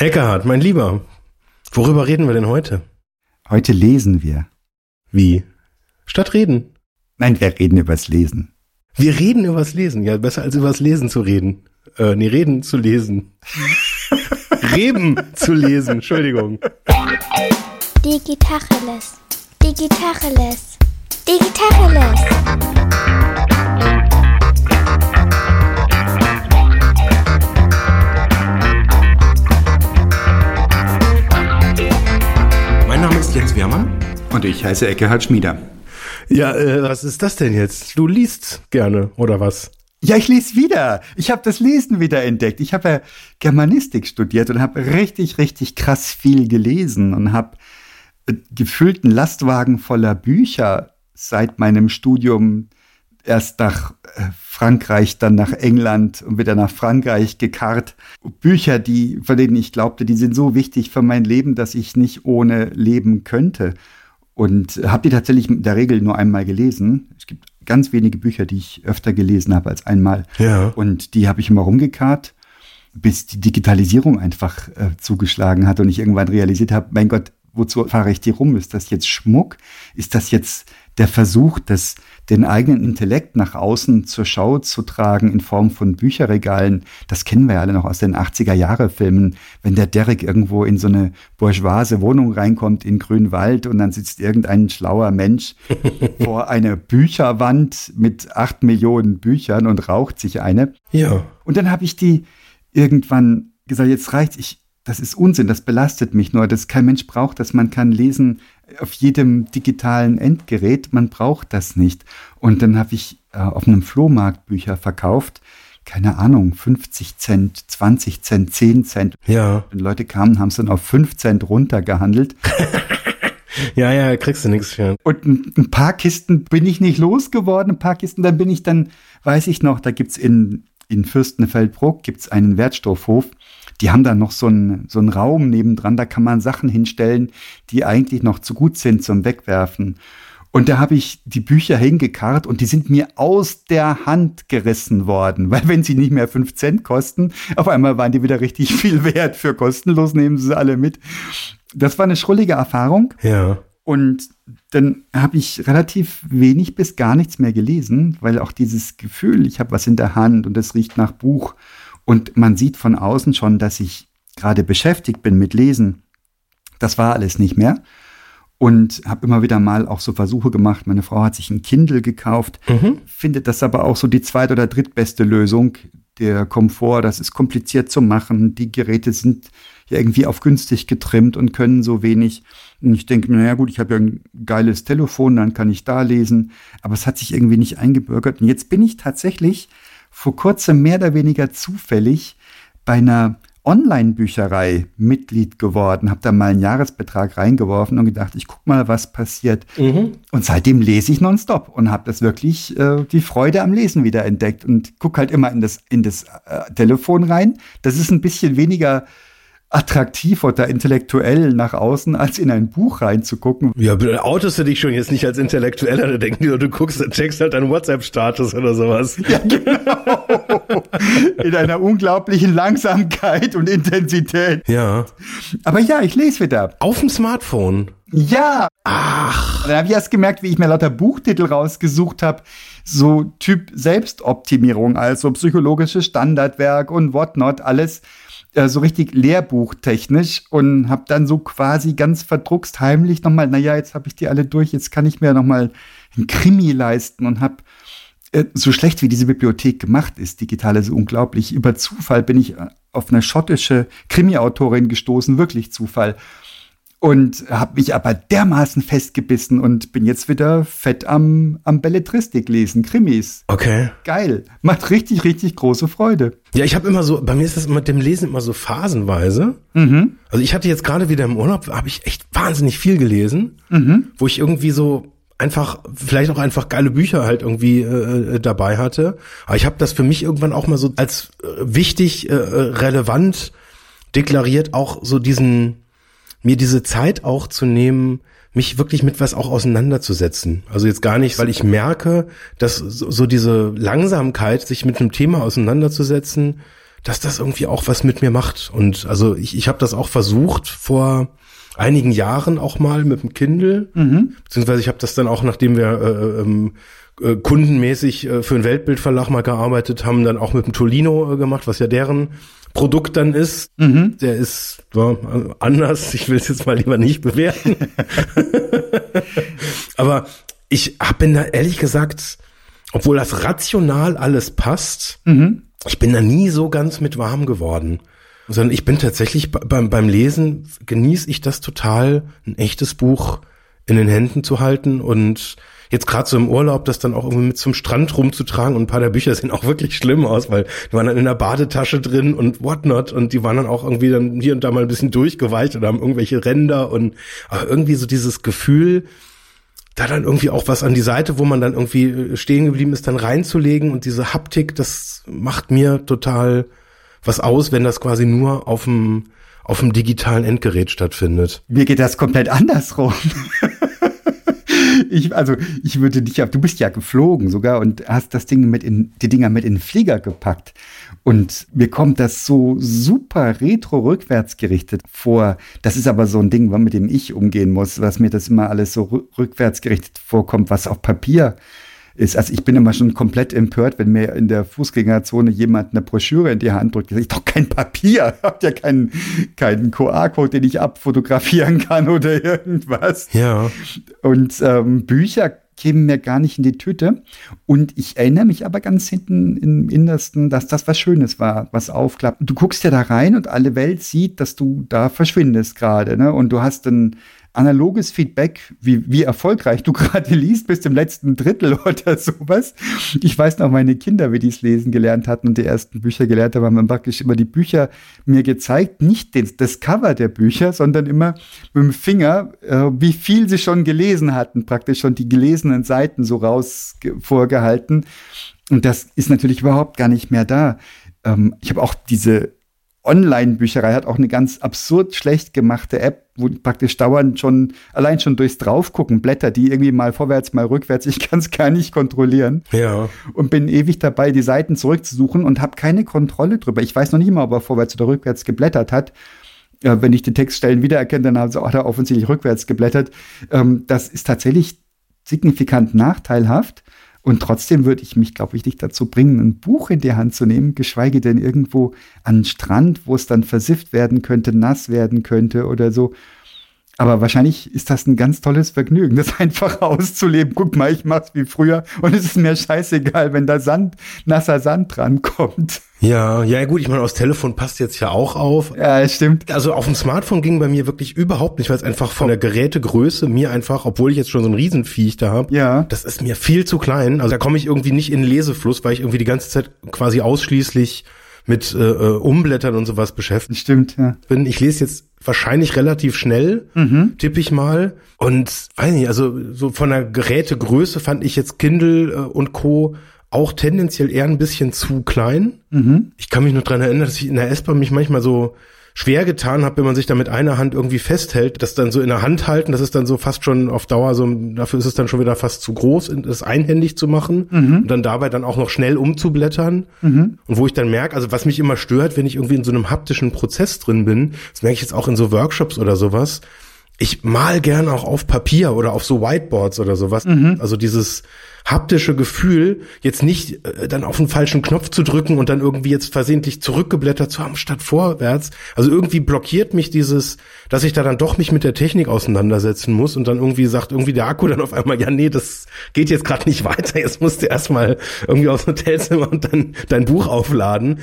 Eckhard, mein Lieber, worüber reden wir denn heute? Heute lesen wir. Wie? Statt reden. Nein, wir reden übers Lesen. Wir reden übers Lesen. Ja, besser als übers Lesen zu reden. Äh, nee, reden zu lesen. Reben zu lesen, Entschuldigung. Digitacheles. Digitacheles. Digitacheles. Ist Jens Wehrmann. Und ich heiße Eckehard Schmieder. Ja, äh, was ist das denn jetzt? Du liest gerne, oder was? Ja, ich lese wieder. Ich habe das Lesen wieder entdeckt. Ich habe ja Germanistik studiert und habe richtig, richtig krass viel gelesen und habe äh, gefüllten Lastwagen voller Bücher seit meinem Studium erst nach äh, Frankreich, dann nach England und wieder nach Frankreich gekarrt. Bücher, die, von denen ich glaubte, die sind so wichtig für mein Leben, dass ich nicht ohne leben könnte. Und habe die tatsächlich in der Regel nur einmal gelesen. Es gibt ganz wenige Bücher, die ich öfter gelesen habe als einmal. Ja. Und die habe ich immer rumgekarrt, bis die Digitalisierung einfach äh, zugeschlagen hat und ich irgendwann realisiert habe, mein Gott, wozu fahre ich die rum? Ist das jetzt Schmuck? Ist das jetzt der Versuch, das, den eigenen Intellekt nach außen zur Schau zu tragen in Form von Bücherregalen? Das kennen wir ja alle noch aus den 80er-Jahre-Filmen, wenn der Derek irgendwo in so eine bourgeoise Wohnung reinkommt in Grünwald und dann sitzt irgendein schlauer Mensch vor einer Bücherwand mit acht Millionen Büchern und raucht sich eine. Ja. Und dann habe ich die irgendwann gesagt, jetzt reicht's, ich, das ist Unsinn, das belastet mich nur, dass kein Mensch braucht das, man kann lesen auf jedem digitalen Endgerät, man braucht das nicht. Und dann habe ich äh, auf einem Flohmarkt Bücher verkauft, keine Ahnung, 50 Cent, 20 Cent, 10 Cent. Ja. Und Leute kamen, haben es dann auf 5 Cent runtergehandelt. Ja, ja, kriegst du nichts für. Und ein, ein paar Kisten bin ich nicht losgeworden, ein paar Kisten, dann bin ich dann, weiß ich noch, da gibt's in, in Fürstenfeldbruck gibt's einen Wertstoffhof. Die haben da noch so einen, so einen Raum nebendran, da kann man Sachen hinstellen, die eigentlich noch zu gut sind zum Wegwerfen. Und da habe ich die Bücher hingekarrt und die sind mir aus der Hand gerissen worden, weil wenn sie nicht mehr fünf Cent kosten, auf einmal waren die wieder richtig viel wert. Für kostenlos nehmen sie alle mit. Das war eine schrullige Erfahrung. Ja. Und dann habe ich relativ wenig bis gar nichts mehr gelesen, weil auch dieses Gefühl, ich habe was in der Hand und es riecht nach Buch und man sieht von außen schon, dass ich gerade beschäftigt bin mit Lesen. Das war alles nicht mehr. Und habe immer wieder mal auch so Versuche gemacht. Meine Frau hat sich ein Kindle gekauft, Mhm. findet das aber auch so die zweit- oder drittbeste Lösung. Der Komfort, das ist kompliziert zu machen. Die Geräte sind ja irgendwie auf günstig getrimmt und können so wenig. Und ich denke mir, naja gut, ich habe ja ein geiles Telefon, dann kann ich da lesen. Aber es hat sich irgendwie nicht eingebürgert. Und jetzt bin ich tatsächlich vor kurzem mehr oder weniger zufällig bei einer Online-Bücherei Mitglied geworden, habe da mal einen Jahresbetrag reingeworfen und gedacht, ich guck mal, was passiert. Mhm. Und seitdem lese ich nonstop und habe das wirklich äh, die Freude am Lesen wieder entdeckt und guck halt immer in das in das äh, Telefon rein. Das ist ein bisschen weniger attraktiv oder intellektuell nach außen, als in ein Buch reinzugucken. Ja, outest du dich schon jetzt nicht als Intellektueller, da denken die, du guckst, checkst halt deinen WhatsApp-Status oder sowas. Ja, genau. In einer unglaublichen Langsamkeit und Intensität. Ja. Aber ja, ich lese wieder. Auf dem Smartphone. Ja. Ach. Dann habe ich erst gemerkt, wie ich mir lauter Buchtitel rausgesucht habe. So Typ Selbstoptimierung, also psychologisches Standardwerk und whatnot, alles äh, so richtig lehrbuchtechnisch und habe dann so quasi ganz verdruckst heimlich nochmal, naja, jetzt habe ich die alle durch, jetzt kann ich mir nochmal ein Krimi leisten und habe äh, so schlecht wie diese Bibliothek gemacht ist, digital ist unglaublich. Über Zufall bin ich äh, auf eine schottische Krimi-Autorin gestoßen, wirklich Zufall. Und habe mich aber dermaßen festgebissen und bin jetzt wieder fett am, am Belletristik lesen, Krimis. Okay. Geil. Macht richtig, richtig große Freude. Ja, ich habe immer so, bei mir ist das mit dem Lesen immer so phasenweise. Mhm. Also ich hatte jetzt gerade wieder im Urlaub, habe ich echt wahnsinnig viel gelesen, Mhm. wo ich irgendwie so einfach, vielleicht auch einfach geile Bücher halt irgendwie äh, dabei hatte. Aber ich habe das für mich irgendwann auch mal so als äh, wichtig, äh, relevant deklariert, auch so diesen, mir diese Zeit auch zu nehmen, mich wirklich mit was auch auseinanderzusetzen. Also jetzt gar nicht, weil ich merke, dass so, diese Langsamkeit, sich mit einem Thema auseinanderzusetzen, dass das irgendwie auch was mit mir macht. Und also ich, ich habe das auch versucht vor einigen Jahren auch mal mit dem Kindle, mhm. beziehungsweise ich habe das dann auch, nachdem wir äh, ähm, äh, kundenmäßig äh, für einen Weltbildverlag mal gearbeitet haben, dann auch mit dem Tolino äh, gemacht, was ja deren Produkt dann ist. Mhm. Der ist ja, anders. Ich will es jetzt mal lieber nicht bewerten. Aber ich hab, bin da ehrlich gesagt, obwohl das rational alles passt, mhm. ich bin da nie so ganz mit warm geworden. Sondern ich bin tatsächlich beim, beim Lesen genieße ich das total, ein echtes Buch in den Händen zu halten und jetzt gerade so im Urlaub das dann auch irgendwie mit zum Strand rumzutragen und ein paar der Bücher sehen auch wirklich schlimm aus, weil die waren dann in der Badetasche drin und whatnot und die waren dann auch irgendwie dann hier und da mal ein bisschen durchgeweicht oder haben irgendwelche Ränder und irgendwie so dieses Gefühl, da dann irgendwie auch was an die Seite, wo man dann irgendwie äh, stehen geblieben ist, dann reinzulegen und diese Haptik, das macht mir total was aus, wenn das quasi nur auf dem auf dem digitalen Endgerät stattfindet. Mir geht das komplett andersrum. ich, also ich würde dich ja, du bist ja geflogen sogar und hast das Ding mit in, die Dinger mit in den Flieger gepackt. Und mir kommt das so super retro rückwärts gerichtet vor. Das ist aber so ein Ding, mit dem ich umgehen muss, was mir das immer alles so rückwärts gerichtet vorkommt, was auf Papier ist. Also ich bin immer schon komplett empört, wenn mir in der Fußgängerzone jemand eine Broschüre in die Hand drückt. Ich doch kein Papier, habt ja keinen, keinen QR-Code, den ich abfotografieren kann oder irgendwas. Ja. Und ähm, Bücher kämen mir gar nicht in die Tüte. Und ich erinnere mich aber ganz hinten im Innersten, dass das was Schönes war, was aufklappt. Du guckst ja da rein und alle Welt sieht, dass du da verschwindest gerade. Ne? Und du hast dann analoges Feedback, wie, wie erfolgreich du gerade liest, bis zum letzten Drittel oder sowas. Ich weiß noch, meine Kinder, wie die es lesen gelernt hatten und die ersten Bücher gelernt haben, haben praktisch immer die Bücher mir gezeigt, nicht den, das Cover der Bücher, sondern immer mit dem Finger, äh, wie viel sie schon gelesen hatten, praktisch schon die gelesenen Seiten so raus vorgehalten. Und das ist natürlich überhaupt gar nicht mehr da. Ähm, ich habe auch diese Online-Bücherei hat auch eine ganz absurd schlecht gemachte App, wo praktisch dauernd schon, allein schon durchs Draufgucken, Blätter, die irgendwie mal vorwärts, mal rückwärts, ich kann es gar nicht kontrollieren. Ja. Und bin ewig dabei, die Seiten zurückzusuchen und habe keine Kontrolle drüber. Ich weiß noch nicht mal, ob er vorwärts oder rückwärts geblättert hat. Ja, wenn ich die Textstellen wiedererkenne, dann hat er offensichtlich rückwärts geblättert. Ähm, das ist tatsächlich signifikant nachteilhaft. Und trotzdem würde ich mich, glaube ich, nicht dazu bringen, ein Buch in die Hand zu nehmen, geschweige denn irgendwo an den Strand, wo es dann versifft werden könnte, nass werden könnte oder so. Aber wahrscheinlich ist das ein ganz tolles Vergnügen, das einfach auszuleben. Guck mal, ich mach's wie früher und es ist mir scheißegal, wenn da Sand, nasser Sand dran kommt. Ja, ja gut, ich meine, aufs Telefon passt jetzt ja auch auf. Ja, stimmt. Also auf dem Smartphone ging bei mir wirklich überhaupt nicht, weil es einfach von der Gerätegröße mir einfach, obwohl ich jetzt schon so ein Riesenviech da habe, ja. das ist mir viel zu klein. Also da komme ich irgendwie nicht in den Lesefluss, weil ich irgendwie die ganze Zeit quasi ausschließlich mit äh, äh Umblättern und sowas beschäftigt Stimmt, ja. bin. Ich lese jetzt wahrscheinlich relativ schnell, mhm. tippe ich mal. Und weiß nicht, also so von der Gerätegröße fand ich jetzt Kindle äh, und Co auch tendenziell eher ein bisschen zu klein. Mhm. Ich kann mich nur dran erinnern, dass ich in der S-Bahn mich manchmal so schwer getan habe, wenn man sich da mit einer Hand irgendwie festhält, das dann so in der Hand halten, das ist dann so fast schon auf Dauer so, dafür ist es dann schon wieder fast zu groß, das einhändig zu machen mhm. und dann dabei dann auch noch schnell umzublättern. Mhm. Und wo ich dann merke, also was mich immer stört, wenn ich irgendwie in so einem haptischen Prozess drin bin, das merke ich jetzt auch in so Workshops oder sowas, ich mal gern auch auf Papier oder auf so Whiteboards oder sowas. Mhm. Also dieses haptische Gefühl, jetzt nicht äh, dann auf den falschen Knopf zu drücken und dann irgendwie jetzt versehentlich zurückgeblättert zu haben statt vorwärts. Also irgendwie blockiert mich dieses, dass ich da dann doch mich mit der Technik auseinandersetzen muss und dann irgendwie sagt irgendwie der Akku dann auf einmal, ja nee, das geht jetzt gerade nicht weiter, jetzt musst du erstmal irgendwie aus Hotelzimmer und dann dein Buch aufladen.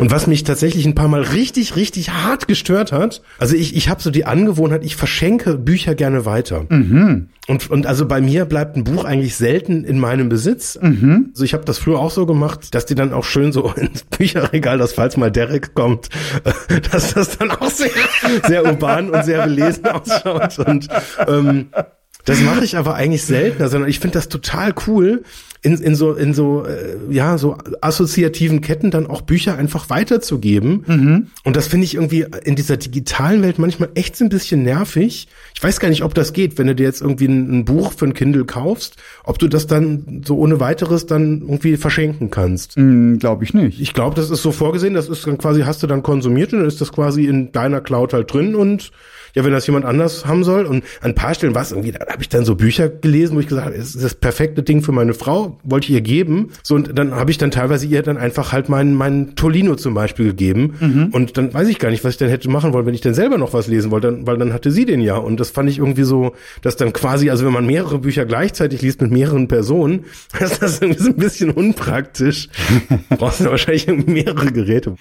Und was mich tatsächlich ein paar Mal richtig, richtig hart gestört hat, also ich, ich habe so die Angewohnheit, ich verschenke Bücher gerne weiter. Mhm. Und, und also bei mir bleibt ein Buch eigentlich selten in meinem Besitz. Mhm. Also ich habe das früher auch so gemacht, dass die dann auch schön so ins Bücherregal, dass falls mal Derek kommt, dass das dann auch sehr, sehr urban und sehr belesen ausschaut. Und ähm, das mache ich aber eigentlich seltener, sondern ich finde das total cool, in, in so, in so, äh, ja, so assoziativen Ketten dann auch Bücher einfach weiterzugeben. Mhm. Und das finde ich irgendwie in dieser digitalen Welt manchmal echt so ein bisschen nervig. Ich weiß gar nicht, ob das geht, wenn du dir jetzt irgendwie ein, ein Buch für ein Kindle kaufst, ob du das dann so ohne weiteres dann irgendwie verschenken kannst. Hm, Glaube ich nicht. Ich glaube, das ist so vorgesehen, das ist dann quasi, hast du dann konsumiert und dann ist das quasi in deiner Cloud halt drin und ja, wenn das jemand anders haben soll. Und an ein paar Stellen war es irgendwie, da habe ich dann so Bücher gelesen, wo ich gesagt habe, es ist das perfekte Ding für meine Frau, wollte ich ihr geben. So, und dann habe ich dann teilweise ihr dann einfach halt meinen meinen Tolino zum Beispiel gegeben. Und dann weiß ich gar nicht, was ich dann hätte machen wollen, wenn ich dann selber noch was lesen wollte, dann, weil dann hatte sie den ja. Und das fand ich irgendwie so, dass dann quasi, also wenn man mehrere Bücher gleichzeitig liest mit mehreren Personen, ist das so ein bisschen unpraktisch. Brauchst du wahrscheinlich mehrere Geräte.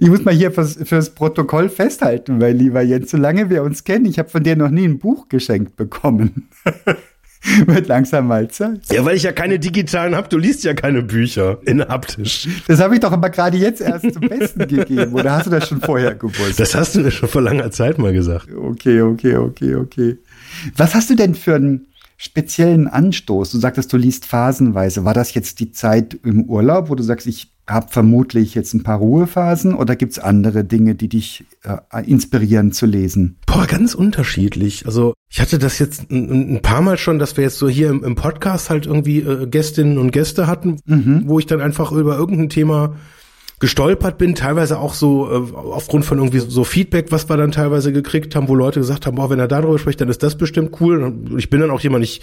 Ich muss mal hier fürs, fürs Protokoll festhalten, weil lieber Jens, solange wir uns kennen, ich habe von dir noch nie ein Buch geschenkt bekommen. Wird langsam mal Zeit. Ja, weil ich ja keine digitalen hab. Du liest ja keine Bücher in haptisch. Das habe ich doch aber gerade jetzt erst zum Besten gegeben. Oder hast du das schon vorher gewusst? Das hast du mir schon vor langer Zeit mal gesagt. Okay, okay, okay, okay. Was hast du denn für einen speziellen Anstoß? Du sagtest, du liest phasenweise. War das jetzt die Zeit im Urlaub, wo du sagst, ich habe vermutlich jetzt ein paar Ruhephasen oder gibt's andere Dinge, die dich äh, inspirieren zu lesen? Boah, ganz unterschiedlich. Also ich hatte das jetzt ein, ein paar Mal schon, dass wir jetzt so hier im, im Podcast halt irgendwie äh, Gästinnen und Gäste hatten, wo ich dann einfach über irgendein Thema gestolpert bin, teilweise auch so äh, aufgrund von irgendwie so Feedback, was wir dann teilweise gekriegt haben, wo Leute gesagt haben, boah, wenn er darüber spricht, dann ist das bestimmt cool. Und ich bin dann auch jemand, ich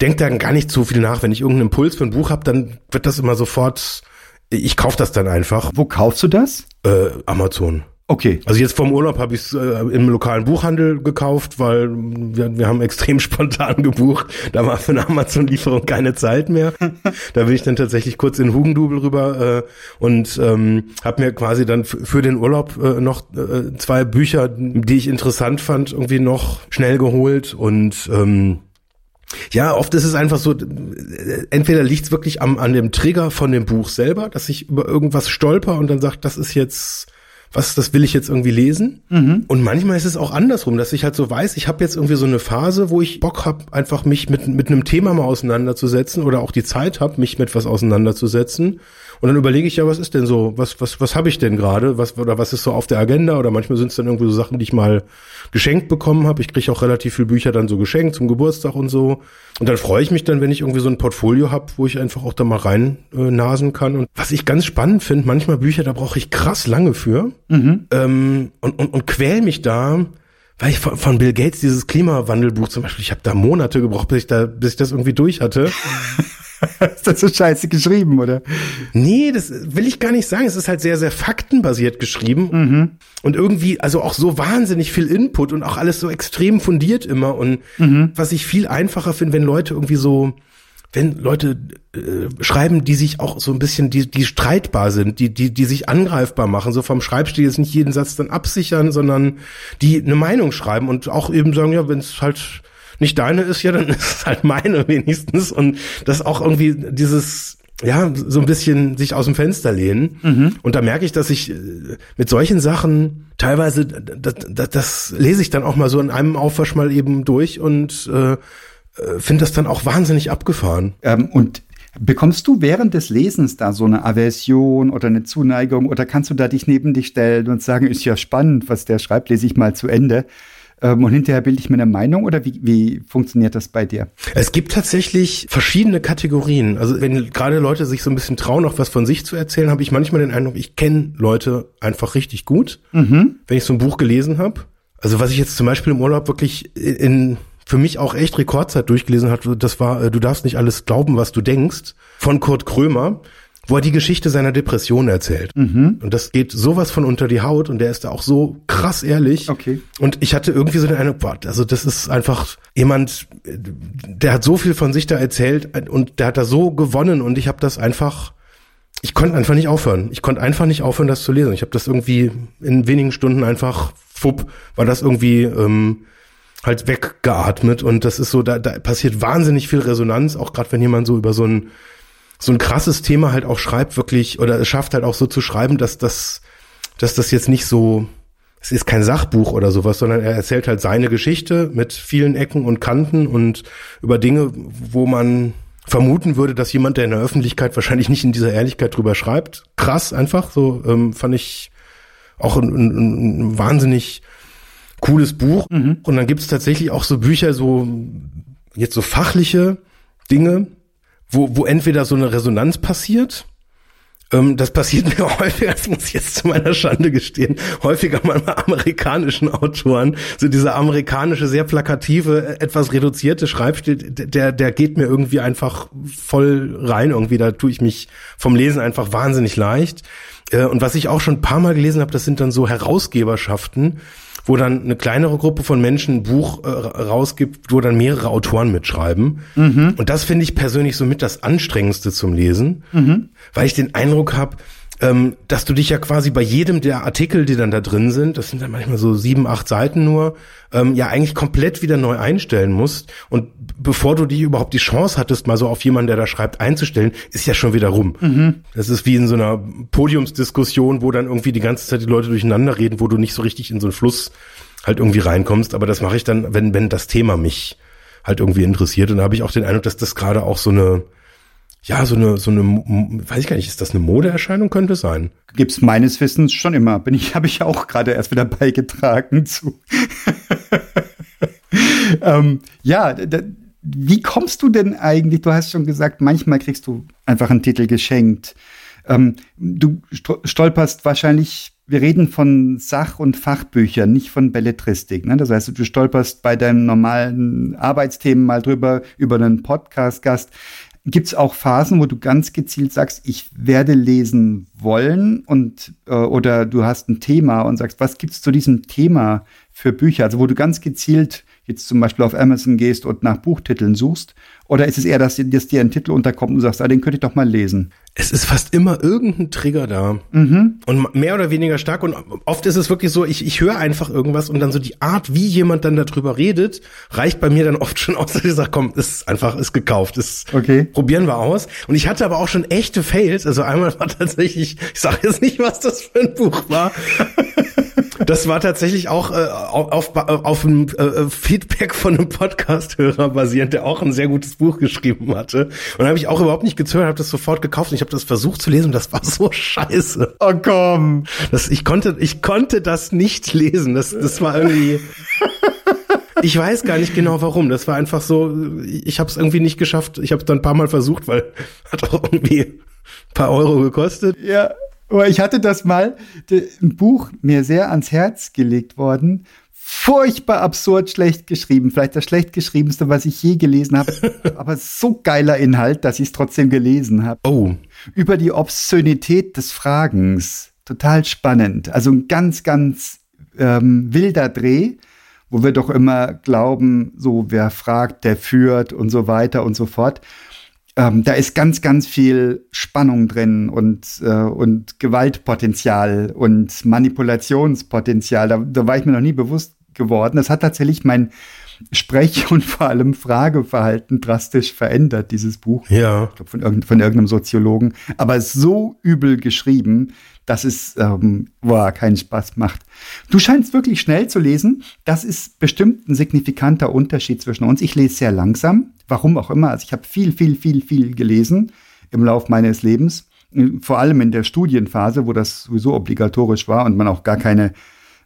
denke da gar nicht zu viel nach. Wenn ich irgendeinen Impuls für ein Buch habe, dann wird das immer sofort, ich kaufe das dann einfach. Wo kaufst du das? Äh, Amazon. Okay. Also jetzt vom Urlaub habe ich es äh, im lokalen Buchhandel gekauft, weil wir, wir haben extrem spontan gebucht. Da war für eine Amazon-Lieferung keine Zeit mehr. da bin ich dann tatsächlich kurz in Hugendubel rüber äh, und ähm, habe mir quasi dann für den Urlaub äh, noch äh, zwei Bücher, die ich interessant fand, irgendwie noch schnell geholt und ähm, ja, oft ist es einfach so, äh, entweder liegt es wirklich am, an dem Trigger von dem Buch selber, dass ich über irgendwas stolper und dann sagt, das ist jetzt was, das will ich jetzt irgendwie lesen. Und manchmal ist es auch andersrum, dass ich halt so weiß, ich habe jetzt irgendwie so eine Phase, wo ich Bock habe, einfach mich mit, mit einem Thema mal auseinanderzusetzen oder auch die Zeit habe, mich mit was auseinanderzusetzen. Und dann überlege ich ja, was ist denn so, was, was, was habe ich denn gerade, was, oder was ist so auf der Agenda? Oder manchmal sind es dann irgendwie so Sachen, die ich mal geschenkt bekommen habe. Ich kriege auch relativ viel Bücher dann so geschenkt zum Geburtstag und so. Und dann freue ich mich dann, wenn ich irgendwie so ein Portfolio habe, wo ich einfach auch da mal rein äh, nasen kann. Und was ich ganz spannend finde, manchmal Bücher, da brauche ich krass lange für ähm, und, und, und quäl mich da, weil ich von, von Bill Gates dieses Klimawandelbuch zum Beispiel, ich habe da Monate gebraucht, bis ich da, bis ich das irgendwie durch hatte. Ist das so scheiße geschrieben, oder? Nee, das will ich gar nicht sagen. Es ist halt sehr, sehr faktenbasiert geschrieben. Und irgendwie, also auch so wahnsinnig viel Input und auch alles so extrem fundiert immer. Und was ich viel einfacher finde, wenn Leute irgendwie so, wenn Leute äh, schreiben, die sich auch so ein bisschen, die, die streitbar sind, die, die, die sich angreifbar machen, so vom Schreibstil jetzt nicht jeden Satz dann absichern, sondern die eine Meinung schreiben und auch eben sagen, ja, wenn es halt nicht deine ist, ja, dann ist es halt meine wenigstens. Und das auch irgendwie dieses, ja, so ein bisschen sich aus dem Fenster lehnen. Und da merke ich, dass ich äh, mit solchen Sachen teilweise, das, das, das lese ich dann auch mal so in einem Aufwasch mal eben durch und äh, finde das dann auch wahnsinnig abgefahren. Ähm, und bekommst du während des Lesens da so eine Aversion oder eine Zuneigung oder kannst du da dich neben dich stellen und sagen, ist ja spannend, was der schreibt, lese ich mal zu Ende ähm, und hinterher bilde ich mir eine Meinung oder wie, wie funktioniert das bei dir? Es gibt tatsächlich verschiedene Kategorien. Also wenn gerade Leute sich so ein bisschen trauen, auch was von sich zu erzählen, habe ich manchmal den Eindruck, ich kenne Leute einfach richtig gut, wenn ich so ein Buch gelesen habe. Also was ich jetzt zum Beispiel im Urlaub wirklich in für mich auch echt Rekordzeit durchgelesen hat, das war äh, Du darfst nicht alles glauben, was du denkst, von Kurt Krömer, wo er die Geschichte seiner Depression erzählt. Und das geht sowas von unter die Haut und der ist da auch so krass ehrlich. Okay. Und ich hatte irgendwie so den Eindruck, boah, also das ist einfach jemand, der hat so viel von sich da erzählt und der hat da so gewonnen und ich habe das einfach, ich konnte einfach nicht aufhören. Ich konnte einfach nicht aufhören, das zu lesen. Ich habe das irgendwie in wenigen Stunden einfach, fupp, war das irgendwie ähm, halt weggeatmet und das ist so, da, da passiert wahnsinnig viel Resonanz, auch gerade wenn jemand so über so ein so ein krasses Thema halt auch schreibt, wirklich, oder es schafft halt auch so zu schreiben, dass das, dass das jetzt nicht so, es ist kein Sachbuch oder sowas, sondern er erzählt halt seine Geschichte mit vielen Ecken und Kanten und über Dinge, wo man vermuten würde, dass jemand, der in der Öffentlichkeit wahrscheinlich nicht in dieser Ehrlichkeit drüber schreibt. Krass, einfach so ähm, fand ich auch ein, ein, ein wahnsinnig cooles Buch. Mhm. Und dann gibt es tatsächlich auch so Bücher, so jetzt so fachliche Dinge, wo, wo entweder so eine Resonanz passiert ähm, das passiert mir häufiger, das muss ich jetzt zu meiner Schande gestehen, häufiger mal bei amerikanischen Autoren. So dieser amerikanische, sehr plakative, etwas reduzierte Schreibstil, der, der geht mir irgendwie einfach voll rein irgendwie. Da tue ich mich vom Lesen einfach wahnsinnig leicht. Äh, und was ich auch schon ein paar Mal gelesen habe, das sind dann so Herausgeberschaften, wo dann eine kleinere Gruppe von Menschen ein Buch äh, rausgibt, wo dann mehrere Autoren mitschreiben. Mhm. Und das finde ich persönlich somit das Anstrengendste zum Lesen, mhm. weil ich den Eindruck habe, ähm, dass du dich ja quasi bei jedem der Artikel, die dann da drin sind, das sind dann manchmal so sieben, acht Seiten nur, ähm, ja eigentlich komplett wieder neu einstellen musst. Und bevor du dich überhaupt die Chance hattest, mal so auf jemanden, der da schreibt, einzustellen, ist ja schon wieder rum. Mhm. Das ist wie in so einer Podiumsdiskussion, wo dann irgendwie die ganze Zeit die Leute durcheinander reden, wo du nicht so richtig in so einen Fluss halt irgendwie reinkommst. Aber das mache ich dann, wenn, wenn das Thema mich halt irgendwie interessiert. Und da habe ich auch den Eindruck, dass das gerade auch so eine ja, so eine, so eine, weiß ich gar nicht, ist das eine Modeerscheinung? Könnte sein. Gibt's meines Wissens schon immer. Bin ich, habe ich auch gerade erst wieder beigetragen zu. ähm, ja, wie kommst du denn eigentlich? Du hast schon gesagt, manchmal kriegst du einfach einen Titel geschenkt. Ähm, du stolperst wahrscheinlich, wir reden von Sach- und Fachbüchern, nicht von Belletristik. Ne? Das heißt, du stolperst bei deinen normalen Arbeitsthemen mal drüber, über einen Podcast-Gast. Gibt es auch Phasen, wo du ganz gezielt sagst, ich werde lesen wollen und äh, oder du hast ein Thema und sagst, was gibt es zu diesem Thema für Bücher? Also wo du ganz gezielt jetzt zum Beispiel auf Amazon gehst und nach Buchtiteln suchst? Oder ist es eher, dass, dass dir ein Titel unterkommt und du sagst, ah, den könnte ich doch mal lesen? Es ist fast immer irgendein Trigger da. Mhm. Und mehr oder weniger stark. Und oft ist es wirklich so, ich, ich höre einfach irgendwas und dann so die Art, wie jemand dann darüber redet, reicht bei mir dann oft schon aus, dass ich sage, komm, ist einfach, ist gekauft. Ist, okay. Probieren wir aus. Und ich hatte aber auch schon echte Fails. Also einmal war tatsächlich, ich sage jetzt nicht, was das für ein Buch war. Das war tatsächlich auch äh, auf, auf, auf einem äh, Feedback von einem Podcast-Hörer basierend, der auch ein sehr gutes Buch geschrieben hatte. Und da habe ich auch überhaupt nicht gezögert, habe das sofort gekauft und ich habe das versucht zu lesen und das war so scheiße. Oh komm. Das, ich konnte, ich konnte das nicht lesen. Das, das war irgendwie. Ich weiß gar nicht genau warum. Das war einfach so, ich habe es irgendwie nicht geschafft. Ich habe es dann ein paar Mal versucht, weil hat auch irgendwie ein paar Euro gekostet. Ja. Aber ich hatte das mal, ein Buch mir sehr ans Herz gelegt worden. Furchtbar absurd schlecht geschrieben. Vielleicht das schlecht geschriebenste, was ich je gelesen habe. aber so geiler Inhalt, dass ich es trotzdem gelesen habe. Oh. Über die Obszönität des Fragens. Total spannend. Also ein ganz, ganz ähm, wilder Dreh, wo wir doch immer glauben, so wer fragt, der führt und so weiter und so fort ähm, da ist ganz, ganz viel Spannung drin und, äh, und Gewaltpotenzial und Manipulationspotenzial. Da, da war ich mir noch nie bewusst geworden. Das hat tatsächlich mein Sprech- und vor allem Frageverhalten drastisch verändert, dieses Buch. Ja. Ich glaub, von, irgend, von irgendeinem Soziologen. Aber so übel geschrieben, dass es ähm, boah, keinen Spaß macht. Du scheinst wirklich schnell zu lesen. Das ist bestimmt ein signifikanter Unterschied zwischen uns. Ich lese sehr langsam, warum auch immer. Also ich habe viel, viel, viel, viel gelesen im Lauf meines Lebens. Vor allem in der Studienphase, wo das sowieso obligatorisch war und man auch gar keine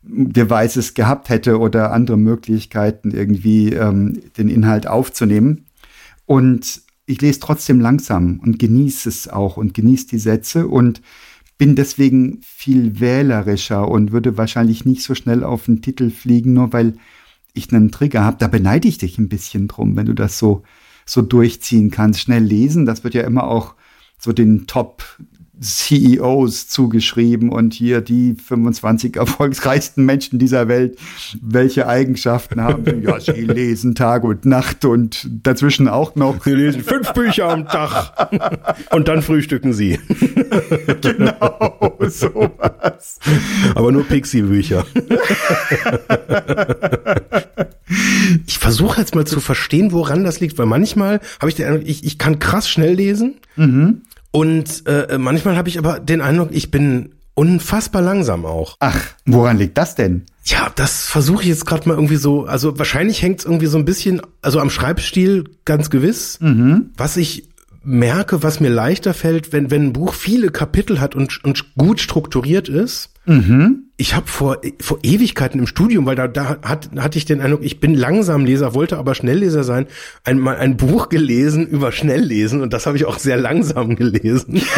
Devices gehabt hätte oder andere Möglichkeiten, irgendwie ähm, den Inhalt aufzunehmen. Und ich lese trotzdem langsam und genieße es auch und genieße die Sätze und bin deswegen viel wählerischer und würde wahrscheinlich nicht so schnell auf den Titel fliegen, nur weil ich einen Trigger habe. Da beneide ich dich ein bisschen drum, wenn du das so, so durchziehen kannst. Schnell lesen, das wird ja immer auch so den Top CEOs zugeschrieben und hier die 25 erfolgsreichsten Menschen dieser Welt, welche Eigenschaften haben sie? Ja, sie lesen Tag und Nacht und dazwischen auch noch. Sie lesen fünf Bücher am Tag und dann frühstücken sie. genau, sowas. Aber nur Pixie-Bücher. ich versuche jetzt mal zu verstehen, woran das liegt, weil manchmal habe ich den Eindruck, ich, ich kann krass schnell lesen. Mhm. Und äh, manchmal habe ich aber den Eindruck, ich bin unfassbar langsam auch. Ach, woran liegt das denn? Ja, das versuche ich jetzt gerade mal irgendwie so. Also wahrscheinlich hängt es irgendwie so ein bisschen, also am Schreibstil ganz gewiss. Mhm. Was ich merke, was mir leichter fällt, wenn, wenn ein Buch viele Kapitel hat und, und gut strukturiert ist. Mhm. Ich habe vor, vor Ewigkeiten im Studium, weil da, da hat, hatte ich den Eindruck, ich bin Langsamleser, wollte aber Schnellleser sein, ein, mal ein Buch gelesen über Schnelllesen und das habe ich auch sehr langsam gelesen.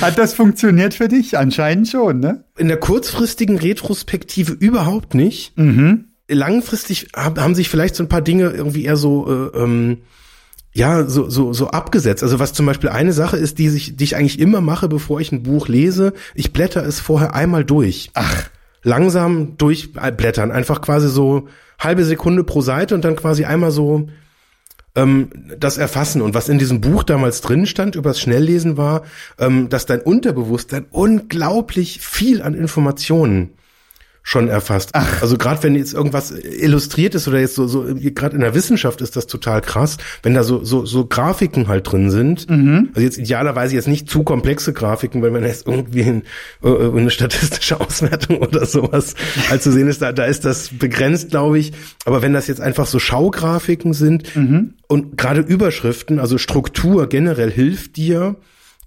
Hat das funktioniert für dich? Anscheinend schon, ne? In der kurzfristigen Retrospektive überhaupt nicht. Mhm. Langfristig hab, haben sich vielleicht so ein paar Dinge irgendwie eher so äh, ähm, ja so so so abgesetzt. Also was zum Beispiel eine Sache ist, die sich die ich eigentlich immer mache, bevor ich ein Buch lese, ich blätter es vorher einmal durch. Ach, Langsam durchblättern, einfach quasi so halbe Sekunde pro Seite und dann quasi einmal so ähm, das erfassen. Und was in diesem Buch damals drin stand übers Schnelllesen war, ähm, dass dein Unterbewusstsein unglaublich viel an Informationen schon erfasst. Ach. Also gerade wenn jetzt irgendwas illustriert ist oder jetzt so, so gerade in der Wissenschaft ist das total krass, wenn da so so, so Grafiken halt drin sind. Also jetzt idealerweise jetzt nicht zu komplexe Grafiken, weil man jetzt irgendwie ein, äh, eine statistische Auswertung oder sowas halt zu sehen ist, da, da ist das begrenzt, glaube ich. Aber wenn das jetzt einfach so Schaugrafiken sind und gerade Überschriften, also Struktur generell hilft dir,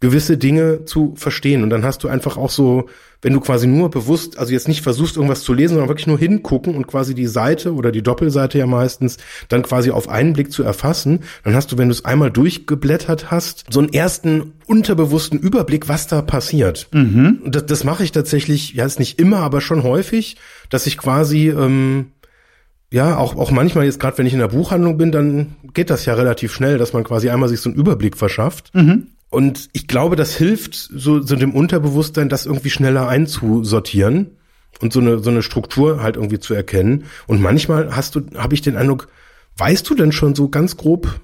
gewisse Dinge zu verstehen. Und dann hast du einfach auch so, wenn du quasi nur bewusst, also jetzt nicht versuchst, irgendwas zu lesen, sondern wirklich nur hingucken und quasi die Seite oder die Doppelseite ja meistens dann quasi auf einen Blick zu erfassen, dann hast du, wenn du es einmal durchgeblättert hast, so einen ersten unterbewussten Überblick, was da passiert. Und das, das mache ich tatsächlich, ja, ist nicht immer, aber schon häufig, dass ich quasi ähm, ja, auch, auch manchmal jetzt gerade, wenn ich in der Buchhandlung bin, dann geht das ja relativ schnell, dass man quasi einmal sich so einen Überblick verschafft. Und ich glaube, das hilft so, so dem Unterbewusstsein, das irgendwie schneller einzusortieren und so eine, so eine Struktur halt irgendwie zu erkennen. Und manchmal hast du, habe ich den Eindruck, weißt du denn schon so ganz grob,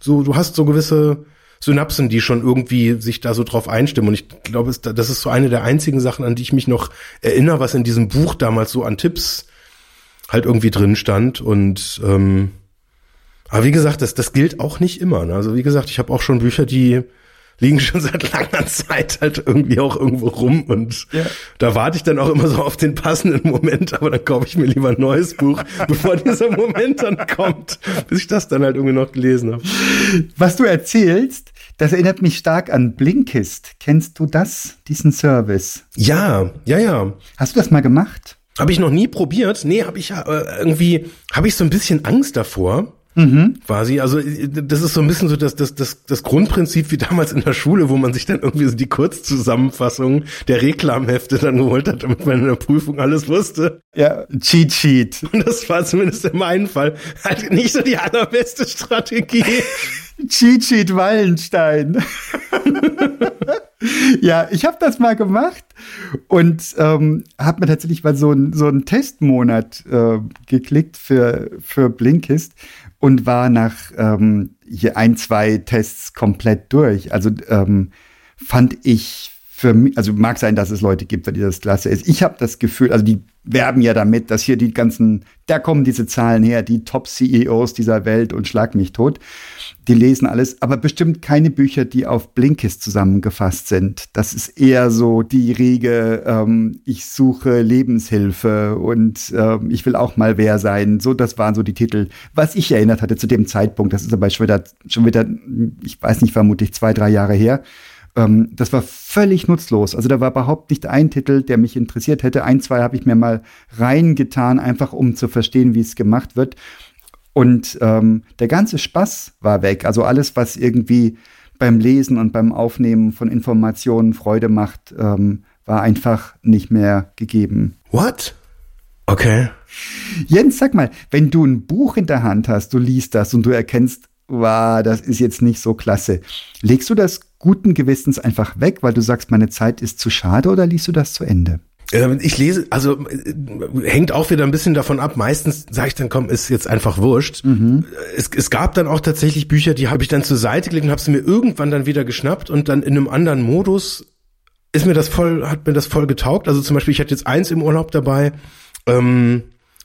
so, du hast so gewisse Synapsen, die schon irgendwie sich da so drauf einstimmen. Und ich glaube, das ist so eine der einzigen Sachen, an die ich mich noch erinnere, was in diesem Buch damals so an Tipps halt irgendwie drin stand. Und ähm, aber wie gesagt, das, das gilt auch nicht immer. Ne? Also wie gesagt, ich habe auch schon Bücher, die liegen schon seit langer Zeit halt irgendwie auch irgendwo rum und Ja. da warte ich dann auch immer so auf den passenden Moment, aber dann kaufe ich mir lieber ein neues Buch, bevor dieser Moment dann kommt, bis ich das dann halt irgendwie noch gelesen habe. Was du erzählst, das erinnert mich stark an Blinkist. Kennst du das, diesen Service? Ja, ja, ja. Hast du das mal gemacht? Habe ich noch nie probiert. Nee, habe ich ja äh, irgendwie, habe ich so ein bisschen Angst davor. Quasi, also das ist so ein bisschen so das, das, das, das Grundprinzip wie damals in der Schule, wo man sich dann irgendwie so die Kurzzusammenfassung der Reklamhefte dann geholt hat, damit man in der Prüfung alles wusste. Ja, Cheat Sheet. Und das war zumindest in meinem Fall halt nicht so die allerbeste Strategie. Cheat Sheet Wallenstein. ja, ich habe das mal gemacht und ähm, habe mir tatsächlich mal so, ein, so einen Testmonat äh, geklickt für, für Blinkist und war nach ähm, hier ein, zwei Tests komplett durch. Also ähm, fand ich für mich, also mag sein, dass es Leute gibt, für die das klasse ist. Ich habe das Gefühl, also die werben ja damit, dass hier die ganzen, da kommen diese Zahlen her, die Top-CEOs dieser Welt und schlag mich tot. Die lesen alles, aber bestimmt keine Bücher, die auf Blinkist zusammengefasst sind. Das ist eher so die Rege, ähm, ich suche Lebenshilfe und ähm, ich will auch mal wer sein. So, das waren so die Titel, was ich erinnert hatte zu dem Zeitpunkt. Das ist aber schon wieder, schon wieder ich weiß nicht, vermutlich zwei, drei Jahre her. Ähm, das war völlig nutzlos. Also da war überhaupt nicht ein Titel, der mich interessiert hätte. Ein, zwei habe ich mir mal reingetan, einfach um zu verstehen, wie es gemacht wird. Und ähm, der ganze Spaß war weg. Also alles, was irgendwie beim Lesen und beim Aufnehmen von Informationen Freude macht, ähm, war einfach nicht mehr gegeben. What? Okay. Jens, sag mal, wenn du ein Buch in der Hand hast, du liest das und du erkennst, wow, das ist jetzt nicht so klasse, legst du das guten Gewissens einfach weg, weil du sagst, meine Zeit ist zu schade oder liest du das zu Ende? Ähm, Ich lese, also äh, hängt auch wieder ein bisschen davon ab. Meistens sage ich dann, komm, ist jetzt einfach wurscht. Es, es gab dann auch tatsächlich Bücher, die habe ich dann zur Seite gelegt und habe sie mir irgendwann dann wieder geschnappt und dann in einem anderen Modus ist mir das voll, hat mir das voll getaugt. Also zum Beispiel, ich hatte jetzt eins im Urlaub dabei, ähm,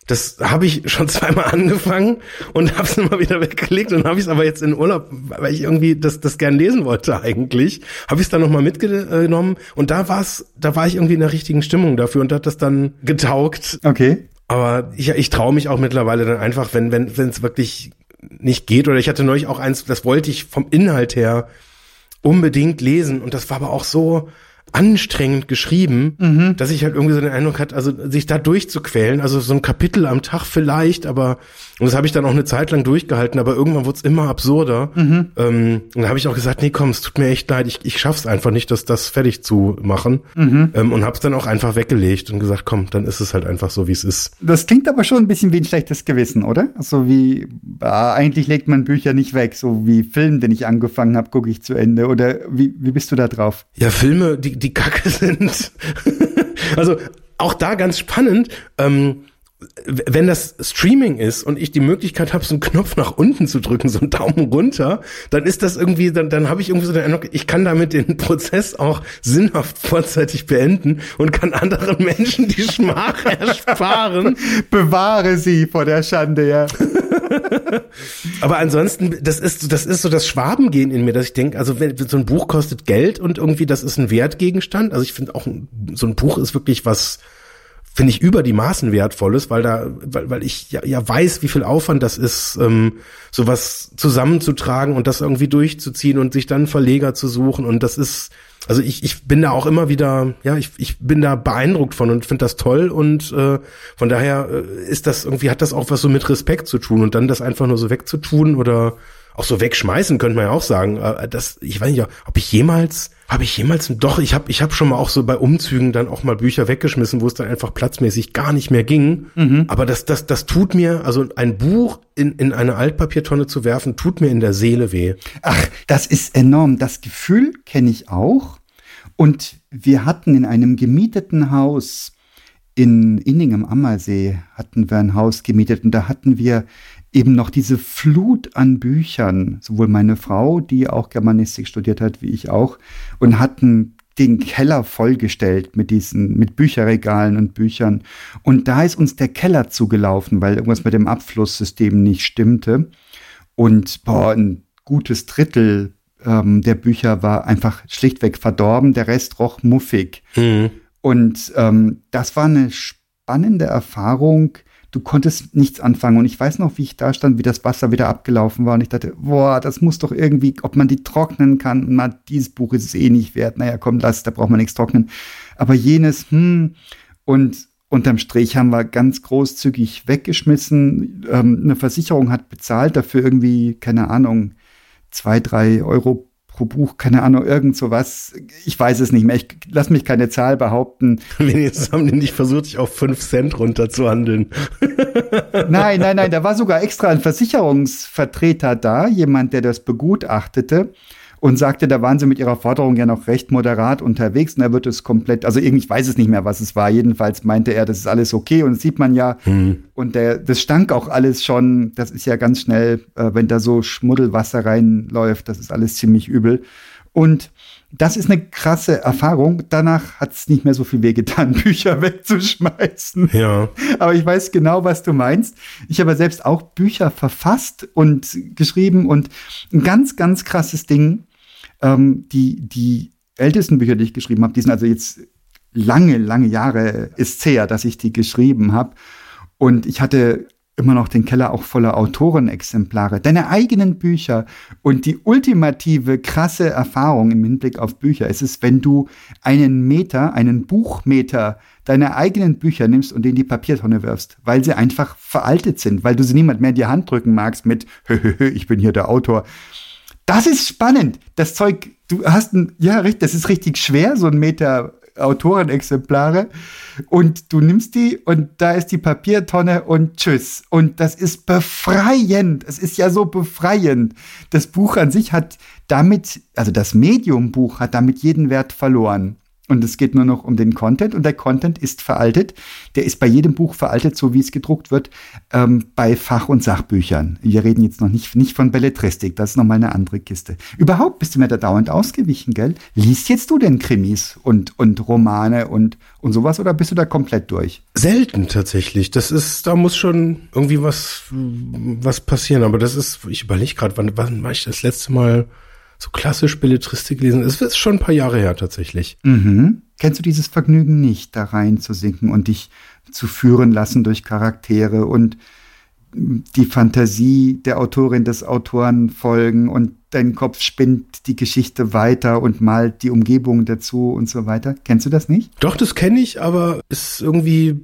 das habe ich schon zweimal angefangen und habe es immer wieder weggelegt und habe ich es aber jetzt in Urlaub, weil ich irgendwie das, das gern lesen wollte eigentlich, habe ich es dann nochmal mitgenommen und da war's, da war ich irgendwie in der richtigen Stimmung dafür und hat das dann getaugt. Okay. Aber ich, ich traue mich auch mittlerweile dann einfach, wenn wenn wenn es wirklich nicht geht oder ich hatte neulich auch eins, das wollte ich vom Inhalt her unbedingt lesen und das war aber auch so anstrengend geschrieben, mhm. dass ich halt irgendwie so den Eindruck hatte, also sich da durchzuquälen, also so ein Kapitel am Tag vielleicht, aber und das habe ich dann auch eine Zeit lang durchgehalten, aber irgendwann wurde es immer absurder. Mhm. Ähm, und da habe ich auch gesagt, nee, komm, es tut mir echt leid, ich, ich schaff's einfach nicht, das, das fertig zu machen. Mhm. Ähm, und habe es dann auch einfach weggelegt und gesagt, komm, dann ist es halt einfach so, wie es ist. Das klingt aber schon ein bisschen wie ein schlechtes Gewissen, oder? So wie, ah, eigentlich legt man Bücher nicht weg, so wie Film, den ich angefangen habe, gucke ich zu Ende. Oder wie, wie bist du da drauf? Ja, Filme, die, die Kacke sind. also auch da ganz spannend. Ähm, wenn das Streaming ist und ich die Möglichkeit habe, so einen Knopf nach unten zu drücken, so einen Daumen runter, dann ist das irgendwie, dann, dann habe ich irgendwie so den Eindruck, ich kann damit den Prozess auch sinnhaft vorzeitig beenden und kann anderen Menschen die Schmach ersparen. Bewahre sie vor der Schande, ja. Aber ansonsten, das ist, das ist so das Schwabengehen in mir, dass ich denke, also wenn so ein Buch kostet Geld und irgendwie das ist ein Wertgegenstand. Also ich finde auch, so ein Buch ist wirklich was, finde ich, über die Maßen wertvolles, weil da, weil, weil ich ja, ja weiß, wie viel Aufwand das ist, ähm, sowas zusammenzutragen und das irgendwie durchzuziehen und sich dann Verleger zu suchen. Und das ist, also ich, ich bin da auch immer wieder, ja, ich, ich bin da beeindruckt von und finde das toll und äh, von daher äh, ist das irgendwie, hat das auch was so mit Respekt zu tun und dann das einfach nur so wegzutun oder auch so wegschmeißen, könnte man ja auch sagen. Äh, das, ich weiß nicht, ob ich jemals habe ich jemals, doch, ich habe ich hab schon mal auch so bei Umzügen dann auch mal Bücher weggeschmissen, wo es dann einfach platzmäßig gar nicht mehr ging. Mhm. Aber das, das, das tut mir, also ein Buch in, in eine Altpapiertonne zu werfen, tut mir in der Seele weh. Ach, das ist enorm. Das Gefühl kenne ich auch. Und wir hatten in einem gemieteten Haus in Inning am Ammersee hatten wir ein Haus gemietet und da hatten wir eben noch diese Flut an Büchern, sowohl meine Frau, die auch Germanistik studiert hat, wie ich auch, und hatten den Keller vollgestellt mit diesen, mit Bücherregalen und Büchern. Und da ist uns der Keller zugelaufen, weil irgendwas mit dem Abflusssystem nicht stimmte. Und boah, ein gutes Drittel ähm, der Bücher war einfach schlichtweg verdorben, der Rest roch muffig. Mhm. Und ähm, das war eine spannende Erfahrung, du konntest nichts anfangen. Und ich weiß noch, wie ich da stand, wie das Wasser wieder abgelaufen war. Und ich dachte, boah, das muss doch irgendwie, ob man die trocknen kann. Mal, dieses Buch ist es eh nicht wert. Naja, komm, lass, da braucht man nichts trocknen. Aber jenes, hm, und unterm Strich haben wir ganz großzügig weggeschmissen. Ähm, eine Versicherung hat bezahlt dafür irgendwie, keine Ahnung, zwei, drei Euro pro Buch, keine Ahnung, irgend sowas. Ich weiß es nicht mehr. Ich lass mich keine Zahl behaupten. Wenigstens haben die nicht versucht, sich auf fünf Cent runterzuhandeln. nein, nein, nein. Da war sogar extra ein Versicherungsvertreter da, jemand, der das begutachtete und sagte, da waren sie mit ihrer Forderung ja noch recht moderat unterwegs und er wird es komplett, also irgendwie, ich weiß es nicht mehr, was es war. Jedenfalls meinte er, das ist alles okay und das sieht man ja. Hm. Und der, das stank auch alles schon, das ist ja ganz schnell, äh, wenn da so Schmuddelwasser reinläuft, das ist alles ziemlich übel. Und das ist eine krasse Erfahrung. Danach hat es nicht mehr so viel wehgetan, Bücher wegzuschmeißen. Ja. Aber ich weiß genau, was du meinst. Ich habe selbst auch Bücher verfasst und geschrieben und ein ganz, ganz krasses Ding ähm, die, die ältesten Bücher, die ich geschrieben habe, die sind also jetzt lange, lange Jahre ist her, dass ich die geschrieben habe. Und ich hatte immer noch den Keller auch voller Autorenexemplare, deine eigenen Bücher und die ultimative krasse Erfahrung im Hinblick auf Bücher ist es, wenn du einen Meter, einen Buchmeter deiner eigenen Bücher nimmst und in die Papiertonne wirfst, weil sie einfach veraltet sind, weil du sie niemand mehr in die Hand drücken magst mit, ich bin hier der Autor, das ist spannend. Das Zeug, du hast ein, ja, das ist richtig schwer, so ein Meter Autorenexemplare. Und du nimmst die und da ist die Papiertonne und tschüss. Und das ist befreiend. Es ist ja so befreiend. Das Buch an sich hat damit, also das Medium-Buch hat damit jeden Wert verloren. Und es geht nur noch um den Content und der Content ist veraltet. Der ist bei jedem Buch veraltet, so wie es gedruckt wird, ähm, bei Fach- und Sachbüchern. Wir reden jetzt noch nicht, nicht von Belletristik, das ist nochmal eine andere Kiste. Überhaupt bist du mir da dauernd ausgewichen, gell? Liest jetzt du denn Krimis und, und Romane und, und sowas oder bist du da komplett durch? Selten tatsächlich. Das ist, da muss schon irgendwie was, was passieren. Aber das ist, ich überlege gerade, wann, wann war ich das letzte Mal so klassisch Belletristik lesen. Es ist schon ein paar Jahre her tatsächlich. Mhm. Kennst du dieses Vergnügen nicht, da rein zu sinken und dich zu führen lassen durch Charaktere und die Fantasie der Autorin des Autoren folgen und dein Kopf spinnt die Geschichte weiter und malt die Umgebung dazu und so weiter. Kennst du das nicht? Doch, das kenne ich, aber ist irgendwie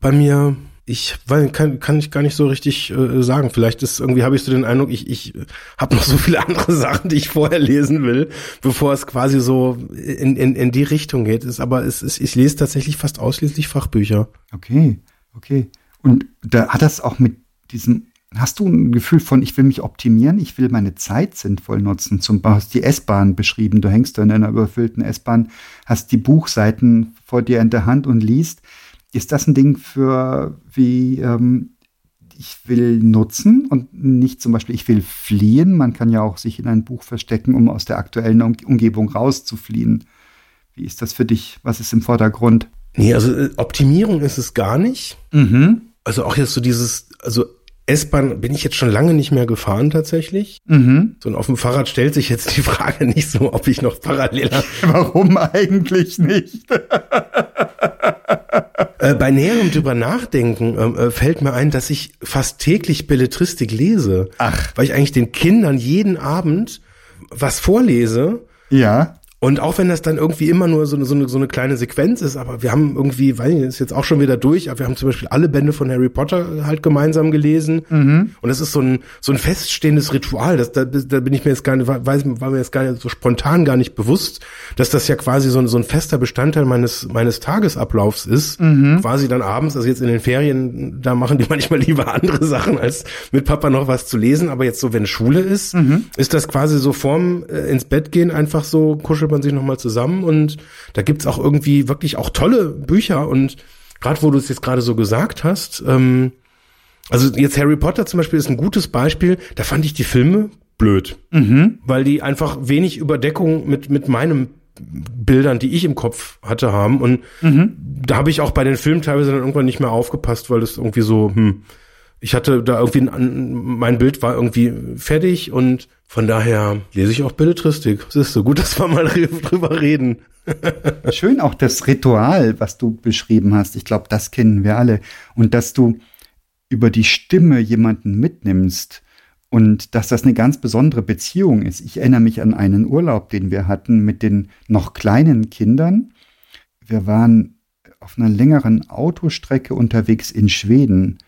bei mir ich weil, kann, kann ich gar nicht so richtig äh, sagen. Vielleicht ist irgendwie habe ich so den Eindruck, ich, ich habe noch so viele andere Sachen, die ich vorher lesen will, bevor es quasi so in, in, in die Richtung geht. Ist, aber es ist, ich lese tatsächlich fast ausschließlich Fachbücher. Okay, okay. Und da hat das auch mit diesem Hast du ein Gefühl von, ich will mich optimieren, ich will meine Zeit sinnvoll nutzen? Zum Beispiel hast die S-Bahn beschrieben. Du hängst da in einer überfüllten S-Bahn, hast die Buchseiten vor dir in der Hand und liest. Ist das ein Ding für wie ähm, ich will nutzen und nicht zum Beispiel ich will fliehen? Man kann ja auch sich in ein Buch verstecken, um aus der aktuellen um Umgebung rauszufliehen. Wie ist das für dich? Was ist im Vordergrund? Nee, also äh, Optimierung ist es gar nicht. Mhm. Also auch jetzt so dieses, also S-Bahn bin ich jetzt schon lange nicht mehr gefahren tatsächlich. Mhm. So und auf dem Fahrrad stellt sich jetzt die Frage nicht so, ob ich noch parallel. Warum eigentlich nicht? Äh, bei näherem drüber nachdenken ähm, äh, fällt mir ein, dass ich fast täglich Belletristik lese. Ach. Weil ich eigentlich den Kindern jeden Abend was vorlese. Ja. Und auch wenn das dann irgendwie immer nur so eine, so eine, so eine kleine Sequenz ist, aber wir haben irgendwie, weiß ich, ist jetzt auch schon wieder durch, aber wir haben zum Beispiel alle Bände von Harry Potter halt gemeinsam gelesen. Mhm. Und das ist so ein, so ein feststehendes Ritual. Das, da, da bin ich mir jetzt gar nicht, weiß, war mir jetzt gar nicht so spontan gar nicht bewusst, dass das ja quasi so ein, so ein fester Bestandteil meines, meines Tagesablaufs ist. Mhm. Quasi dann abends, also jetzt in den Ferien, da machen die manchmal lieber andere Sachen, als mit Papa noch was zu lesen. Aber jetzt so, wenn Schule ist, Mhm. ist das quasi so vorm äh, ins Bett gehen einfach so, kuschelt man sich nochmal zusammen und da gibt's auch irgendwie wirklich auch tolle Bücher und gerade wo du es jetzt gerade so gesagt hast, ähm, also jetzt Harry Potter zum Beispiel ist ein gutes Beispiel, da fand ich die Filme blöd, Mhm. weil die einfach wenig Überdeckung mit, mit meinem Bildern, die ich im Kopf hatte, haben und Mhm. da habe ich auch bei den Filmen teilweise dann irgendwann nicht mehr aufgepasst, weil das irgendwie so, hm, ich hatte da irgendwie, ein, mein Bild war irgendwie fertig und von daher lese ich auch Belletristik. Es ist so gut, dass wir mal drüber reden. Schön auch das Ritual, was du beschrieben hast. Ich glaube, das kennen wir alle. Und dass du über die Stimme jemanden mitnimmst und dass das eine ganz besondere Beziehung ist. Ich erinnere mich an einen Urlaub, den wir hatten mit den noch kleinen Kindern. Wir waren auf einer längeren Autostrecke unterwegs in Schweden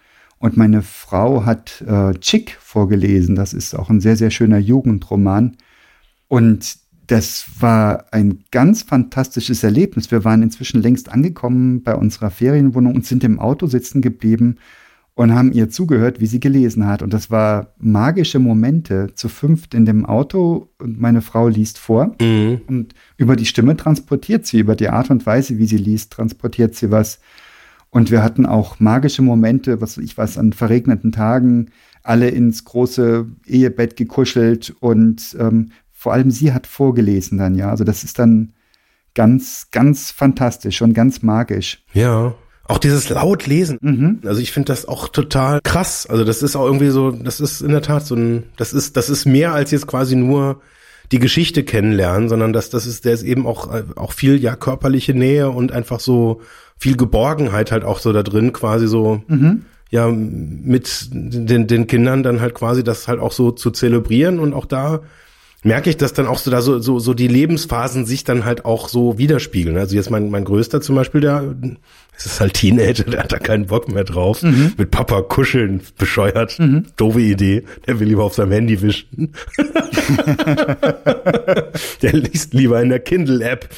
und meine Frau hat äh, Chick vorgelesen. Das ist auch ein sehr, sehr schöner Jugendroman. Und das war ein ganz fantastisches Erlebnis. Wir waren inzwischen längst angekommen bei unserer Ferienwohnung und sind im Auto sitzen geblieben und haben ihr zugehört, wie sie gelesen hat. Und das war magische Momente zu fünft in dem Auto und meine Frau liest vor. Mhm. Und über die Stimme transportiert sie, über die Art und Weise, wie sie liest, transportiert sie was. Und wir hatten auch magische Momente, was ich weiß, an verregneten Tagen, alle ins große Ehebett gekuschelt und ähm, vor allem sie hat vorgelesen dann, ja. Also das ist dann ganz, ganz fantastisch und ganz magisch. Ja. Auch dieses laut lesen. Mhm. Also ich finde das auch total krass. Also das ist auch irgendwie so, das ist in der Tat so ein, das ist, das ist mehr als jetzt quasi nur die Geschichte kennenlernen, sondern das, das ist, der ist eben auch, auch viel, ja, körperliche Nähe und einfach so viel Geborgenheit halt auch so da drin, quasi so, Mhm. ja, mit den, den Kindern dann halt quasi das halt auch so zu zelebrieren und auch da merke ich, dass dann auch so da so, so, so die Lebensphasen sich dann halt auch so widerspiegeln. Also jetzt mein, mein Größter zum Beispiel, der, es ist halt Teenager, der hat da keinen Bock mehr drauf. Mit Papa kuscheln, bescheuert, doofe Idee. Der will lieber auf seinem Handy wischen. der liest lieber in der Kindle-App.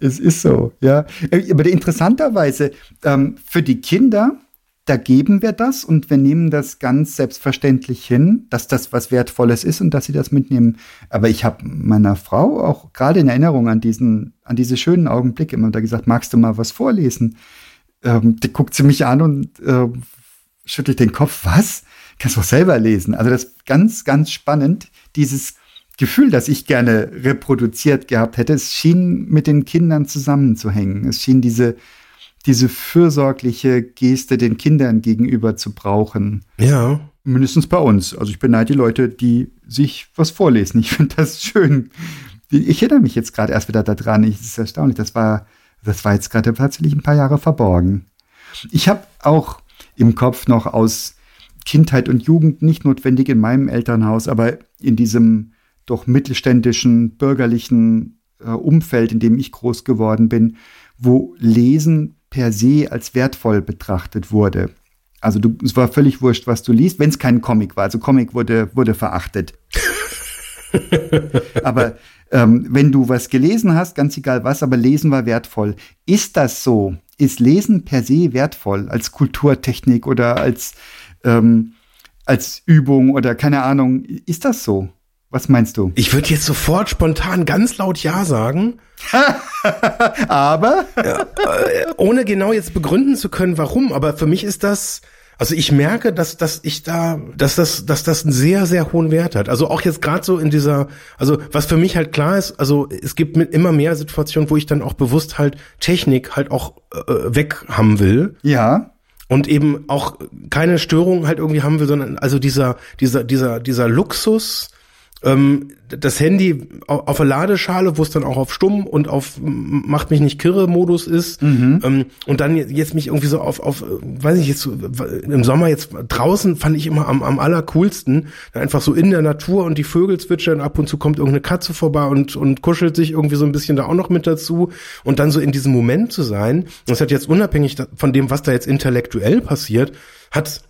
Es ist so, ja. Äh, Aber interessanterweise, ähm, für die Kinder, da geben wir das und wir nehmen das ganz selbstverständlich hin, dass das was Wertvolles ist und dass sie das mitnehmen. Aber ich habe meiner Frau auch gerade in Erinnerung an diesen, an diese schönen Augenblicke immer da gesagt, magst du mal was vorlesen? Ähm, die guckt sie mich an und äh, schüttelt den Kopf. Was? Kannst du auch selber lesen. Also das ist ganz, ganz spannend. Dieses Gefühl, das ich gerne reproduziert gehabt hätte, es schien mit den Kindern zusammenzuhängen. Es schien diese diese fürsorgliche Geste den Kindern gegenüber zu brauchen. Ja. Mindestens bei uns. Also ich beneide die Leute, die sich was vorlesen. Ich finde das schön. Ich erinnere mich jetzt gerade erst wieder daran. Es ist erstaunlich. Das war, das war jetzt gerade tatsächlich ein paar Jahre verborgen. Ich habe auch im Kopf noch aus Kindheit und Jugend nicht notwendig in meinem Elternhaus, aber in diesem doch mittelständischen, bürgerlichen äh, Umfeld, in dem ich groß geworden bin, wo Lesen per se als wertvoll betrachtet wurde. Also du, es war völlig wurscht, was du liest, wenn es kein Comic war. Also Comic wurde, wurde verachtet. aber ähm, wenn du was gelesen hast, ganz egal was, aber Lesen war wertvoll. Ist das so? Ist Lesen per se wertvoll als Kulturtechnik oder als, ähm, als Übung oder keine Ahnung? Ist das so? Was meinst du? Ich würde jetzt sofort spontan ganz laut Ja sagen. aber? Ja, äh, ohne genau jetzt begründen zu können, warum. Aber für mich ist das, also ich merke, dass, dass ich da, dass das, dass das einen sehr, sehr hohen Wert hat. Also auch jetzt gerade so in dieser, also was für mich halt klar ist, also es gibt mit immer mehr Situationen, wo ich dann auch bewusst halt Technik halt auch äh, weg haben will. Ja und eben auch keine Störung halt irgendwie haben will, sondern also dieser dieser dieser dieser Luxus ähm, das Handy auf der Ladeschale, wo es dann auch auf Stumm und auf macht mich nicht kirre Modus ist mhm. ähm, und dann jetzt mich irgendwie so auf auf weiß ich jetzt im Sommer jetzt draußen fand ich immer am, am allercoolsten einfach so in der Natur und die Vögel zwitschern ab und zu kommt irgendeine Katze vorbei und und kuschelt sich irgendwie so ein bisschen da auch noch mit dazu und dann so in diesem Moment zu sein das hat jetzt unabhängig von dem was da jetzt intellektuell passiert hat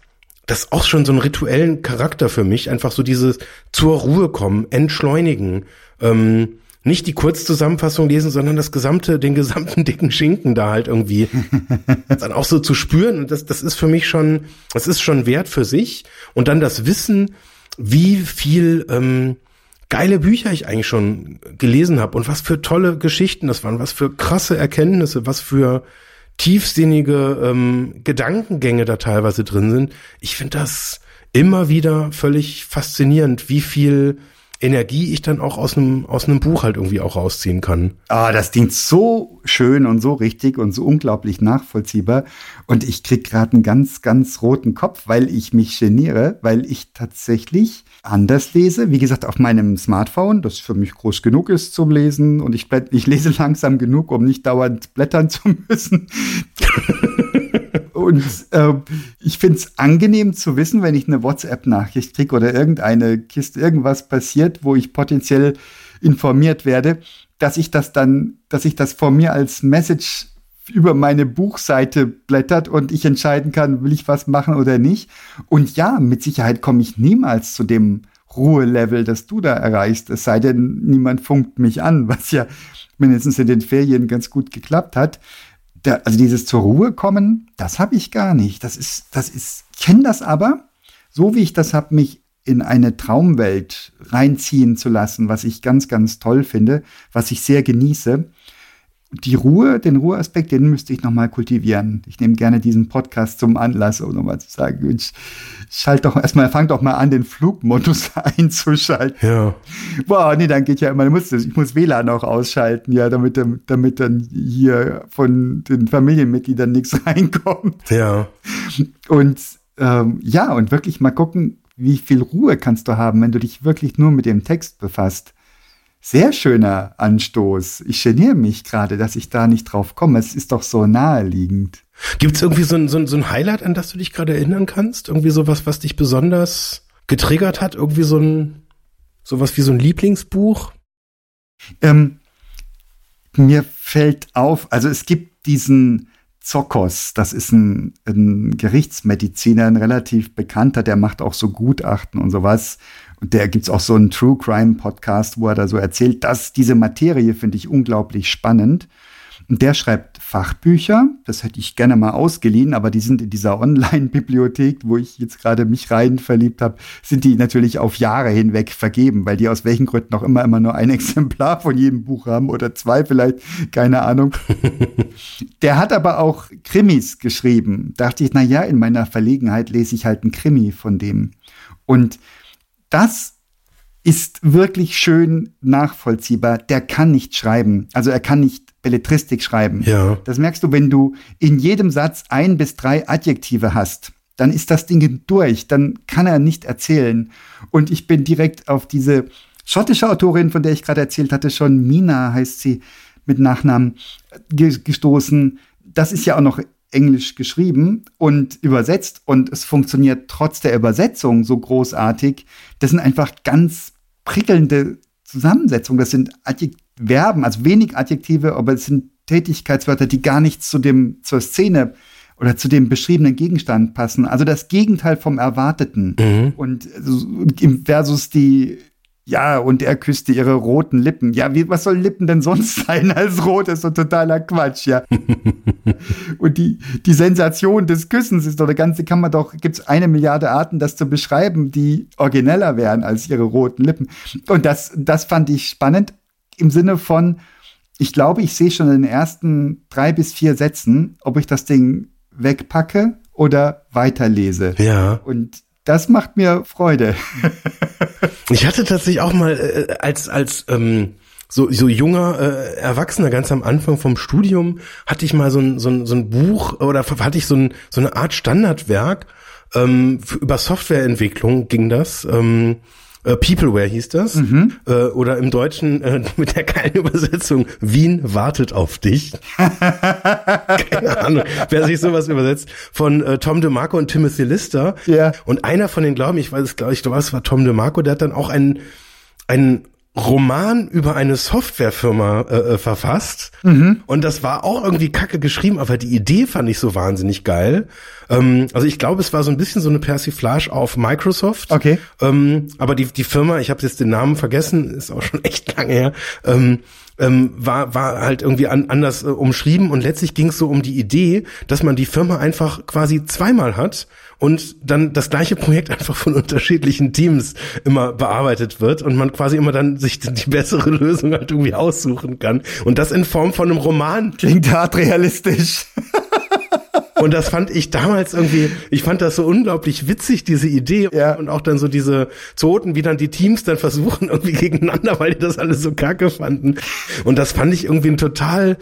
das auch schon so einen rituellen Charakter für mich. Einfach so dieses zur Ruhe kommen, entschleunigen. Ähm, nicht die Kurzzusammenfassung lesen, sondern das gesamte, den gesamten dicken Schinken da halt irgendwie dann auch so zu spüren. Und das, das ist für mich schon, das ist schon wert für sich. Und dann das Wissen, wie viel ähm, geile Bücher ich eigentlich schon gelesen habe und was für tolle Geschichten das waren, was für krasse Erkenntnisse, was für tiefsinnige ähm, Gedankengänge da teilweise drin sind. Ich finde das immer wieder völlig faszinierend, wie viel Energie ich dann auch aus einem aus einem Buch halt irgendwie auch rausziehen kann. Ah, das klingt so schön und so richtig und so unglaublich nachvollziehbar und ich krieg gerade einen ganz ganz roten Kopf, weil ich mich geniere, weil ich tatsächlich anders lese. Wie gesagt, auf meinem Smartphone, das für mich groß genug ist zum Lesen und ich, ich lese langsam genug, um nicht dauernd blättern zu müssen. Und äh, ich finde es angenehm zu wissen, wenn ich eine WhatsApp-Nachricht kriege oder irgendeine Kiste, irgendwas passiert, wo ich potenziell informiert werde, dass ich das dann, dass ich das vor mir als Message über meine Buchseite blättert und ich entscheiden kann, will ich was machen oder nicht. Und ja, mit Sicherheit komme ich niemals zu dem Ruhelevel, das du da erreichst, es sei denn, niemand funkt mich an, was ja mindestens in den Ferien ganz gut geklappt hat da, also dieses zur Ruhe kommen, das habe ich gar nicht. Das ist, das ist, ich kenne das aber, so wie ich das habe, mich in eine Traumwelt reinziehen zu lassen, was ich ganz, ganz toll finde, was ich sehr genieße die Ruhe, den Ruheaspekt, den müsste ich nochmal kultivieren. Ich nehme gerne diesen Podcast zum Anlass, um nochmal zu sagen, Mensch, schalt doch erstmal, fang doch mal an, den Flugmodus einzuschalten. Ja. Boah, nee, dann geht ja immer, muss, ich muss WLAN auch ausschalten, ja, damit, damit dann hier von den Familienmitgliedern nichts reinkommt. Ja. Und ähm, ja, und wirklich mal gucken, wie viel Ruhe kannst du haben, wenn du dich wirklich nur mit dem Text befasst. Sehr schöner Anstoß. Ich geniere mich gerade, dass ich da nicht drauf komme. Es ist doch so naheliegend. Gibt es irgendwie so ein, so, ein, so ein Highlight, an das du dich gerade erinnern kannst? Irgendwie sowas, was dich besonders getriggert hat? Irgendwie so ein, sowas wie so ein Lieblingsbuch? Ähm, mir fällt auf, also es gibt diesen Zokos, das ist ein, ein Gerichtsmediziner, ein relativ bekannter, der macht auch so Gutachten und sowas. Und der gibt's auch so einen True Crime Podcast, wo er da so erzählt, dass diese Materie finde ich unglaublich spannend. Und der schreibt Fachbücher. Das hätte ich gerne mal ausgeliehen, aber die sind in dieser Online-Bibliothek, wo ich jetzt gerade mich rein verliebt habe, sind die natürlich auf Jahre hinweg vergeben, weil die aus welchen Gründen auch immer immer nur ein Exemplar von jedem Buch haben oder zwei vielleicht, keine Ahnung. der hat aber auch Krimis geschrieben. Da dachte ich, na ja, in meiner Verlegenheit lese ich halt einen Krimi von dem. Und das ist wirklich schön nachvollziehbar. Der kann nicht schreiben. Also er kann nicht Belletristik schreiben. Ja. Das merkst du, wenn du in jedem Satz ein bis drei Adjektive hast. Dann ist das Ding durch. Dann kann er nicht erzählen. Und ich bin direkt auf diese schottische Autorin, von der ich gerade erzählt hatte, schon Mina heißt sie mit Nachnamen, gestoßen. Das ist ja auch noch Englisch geschrieben und übersetzt und es funktioniert trotz der Übersetzung so großartig. Das sind einfach ganz prickelnde Zusammensetzungen. Das sind Adjek Verben, also wenig Adjektive, aber es sind Tätigkeitswörter, die gar nicht zu dem, zur Szene oder zu dem beschriebenen Gegenstand passen. Also das Gegenteil vom Erwarteten. Mhm. Und versus die ja, und er küsste ihre roten Lippen. Ja, wie, was soll Lippen denn sonst sein als rot? Das ist so totaler Quatsch, ja. und die, die Sensation des Küssens ist doch der ganze, kann man doch, gibt es eine Milliarde Arten, das zu beschreiben, die origineller wären als ihre roten Lippen. Und das, das fand ich spannend im Sinne von, ich glaube, ich sehe schon in den ersten drei bis vier Sätzen, ob ich das Ding wegpacke oder weiterlese. Ja. Und das macht mir Freude. ich hatte tatsächlich auch mal äh, als als ähm, so so junger äh, Erwachsener ganz am Anfang vom Studium hatte ich mal so ein so ein, so ein Buch oder hatte ich so ein so eine Art Standardwerk ähm, für, über Softwareentwicklung ging das. Ähm, äh, Peopleware hieß das. Mhm. Äh, oder im Deutschen äh, mit der geilen Übersetzung Wien wartet auf dich. Keine Ahnung, wer sich sowas übersetzt. Von äh, Tom DeMarco und Timothy Lister. Ja. Und einer von den Glauben, ich weiß es, glaube ich, glaube, es war Tom DeMarco, der hat dann auch einen, einen Roman über eine Softwarefirma äh, äh, verfasst mhm. und das war auch irgendwie kacke geschrieben, aber die Idee fand ich so wahnsinnig geil. Ähm, also ich glaube, es war so ein bisschen so eine Persiflage auf Microsoft. Okay. Ähm, aber die die Firma, ich habe jetzt den Namen vergessen, ist auch schon echt lange her. Ähm, ähm, war, war halt irgendwie an, anders äh, umschrieben und letztlich ging es so um die Idee, dass man die Firma einfach quasi zweimal hat und dann das gleiche Projekt einfach von unterschiedlichen Teams immer bearbeitet wird und man quasi immer dann sich die bessere Lösung halt irgendwie aussuchen kann und das in Form von einem Roman. Klingt hart realistisch. Und das fand ich damals irgendwie, ich fand das so unglaublich witzig, diese Idee. Ja. Und auch dann so diese Zoten, wie dann die Teams dann versuchen irgendwie gegeneinander, weil die das alles so kacke fanden. Und das fand ich irgendwie ein total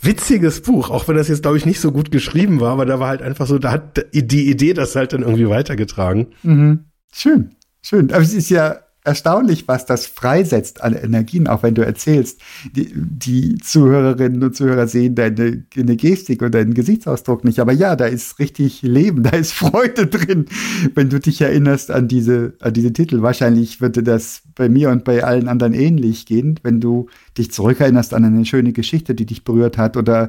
witziges Buch, auch wenn das jetzt, glaube ich, nicht so gut geschrieben war, aber da war halt einfach so, da hat die Idee das halt dann irgendwie weitergetragen. Mhm. Schön, schön. Aber es ist ja erstaunlich, was das freisetzt an Energien, auch wenn du erzählst. Die, die Zuhörerinnen und Zuhörer sehen deine, deine Gestik und deinen Gesichtsausdruck nicht. Aber ja, da ist richtig Leben, da ist Freude drin, wenn du dich erinnerst an diese, an diese Titel. Wahrscheinlich würde das bei mir und bei allen anderen ähnlich gehen, wenn du dich zurückerinnerst an eine schöne Geschichte, die dich berührt hat oder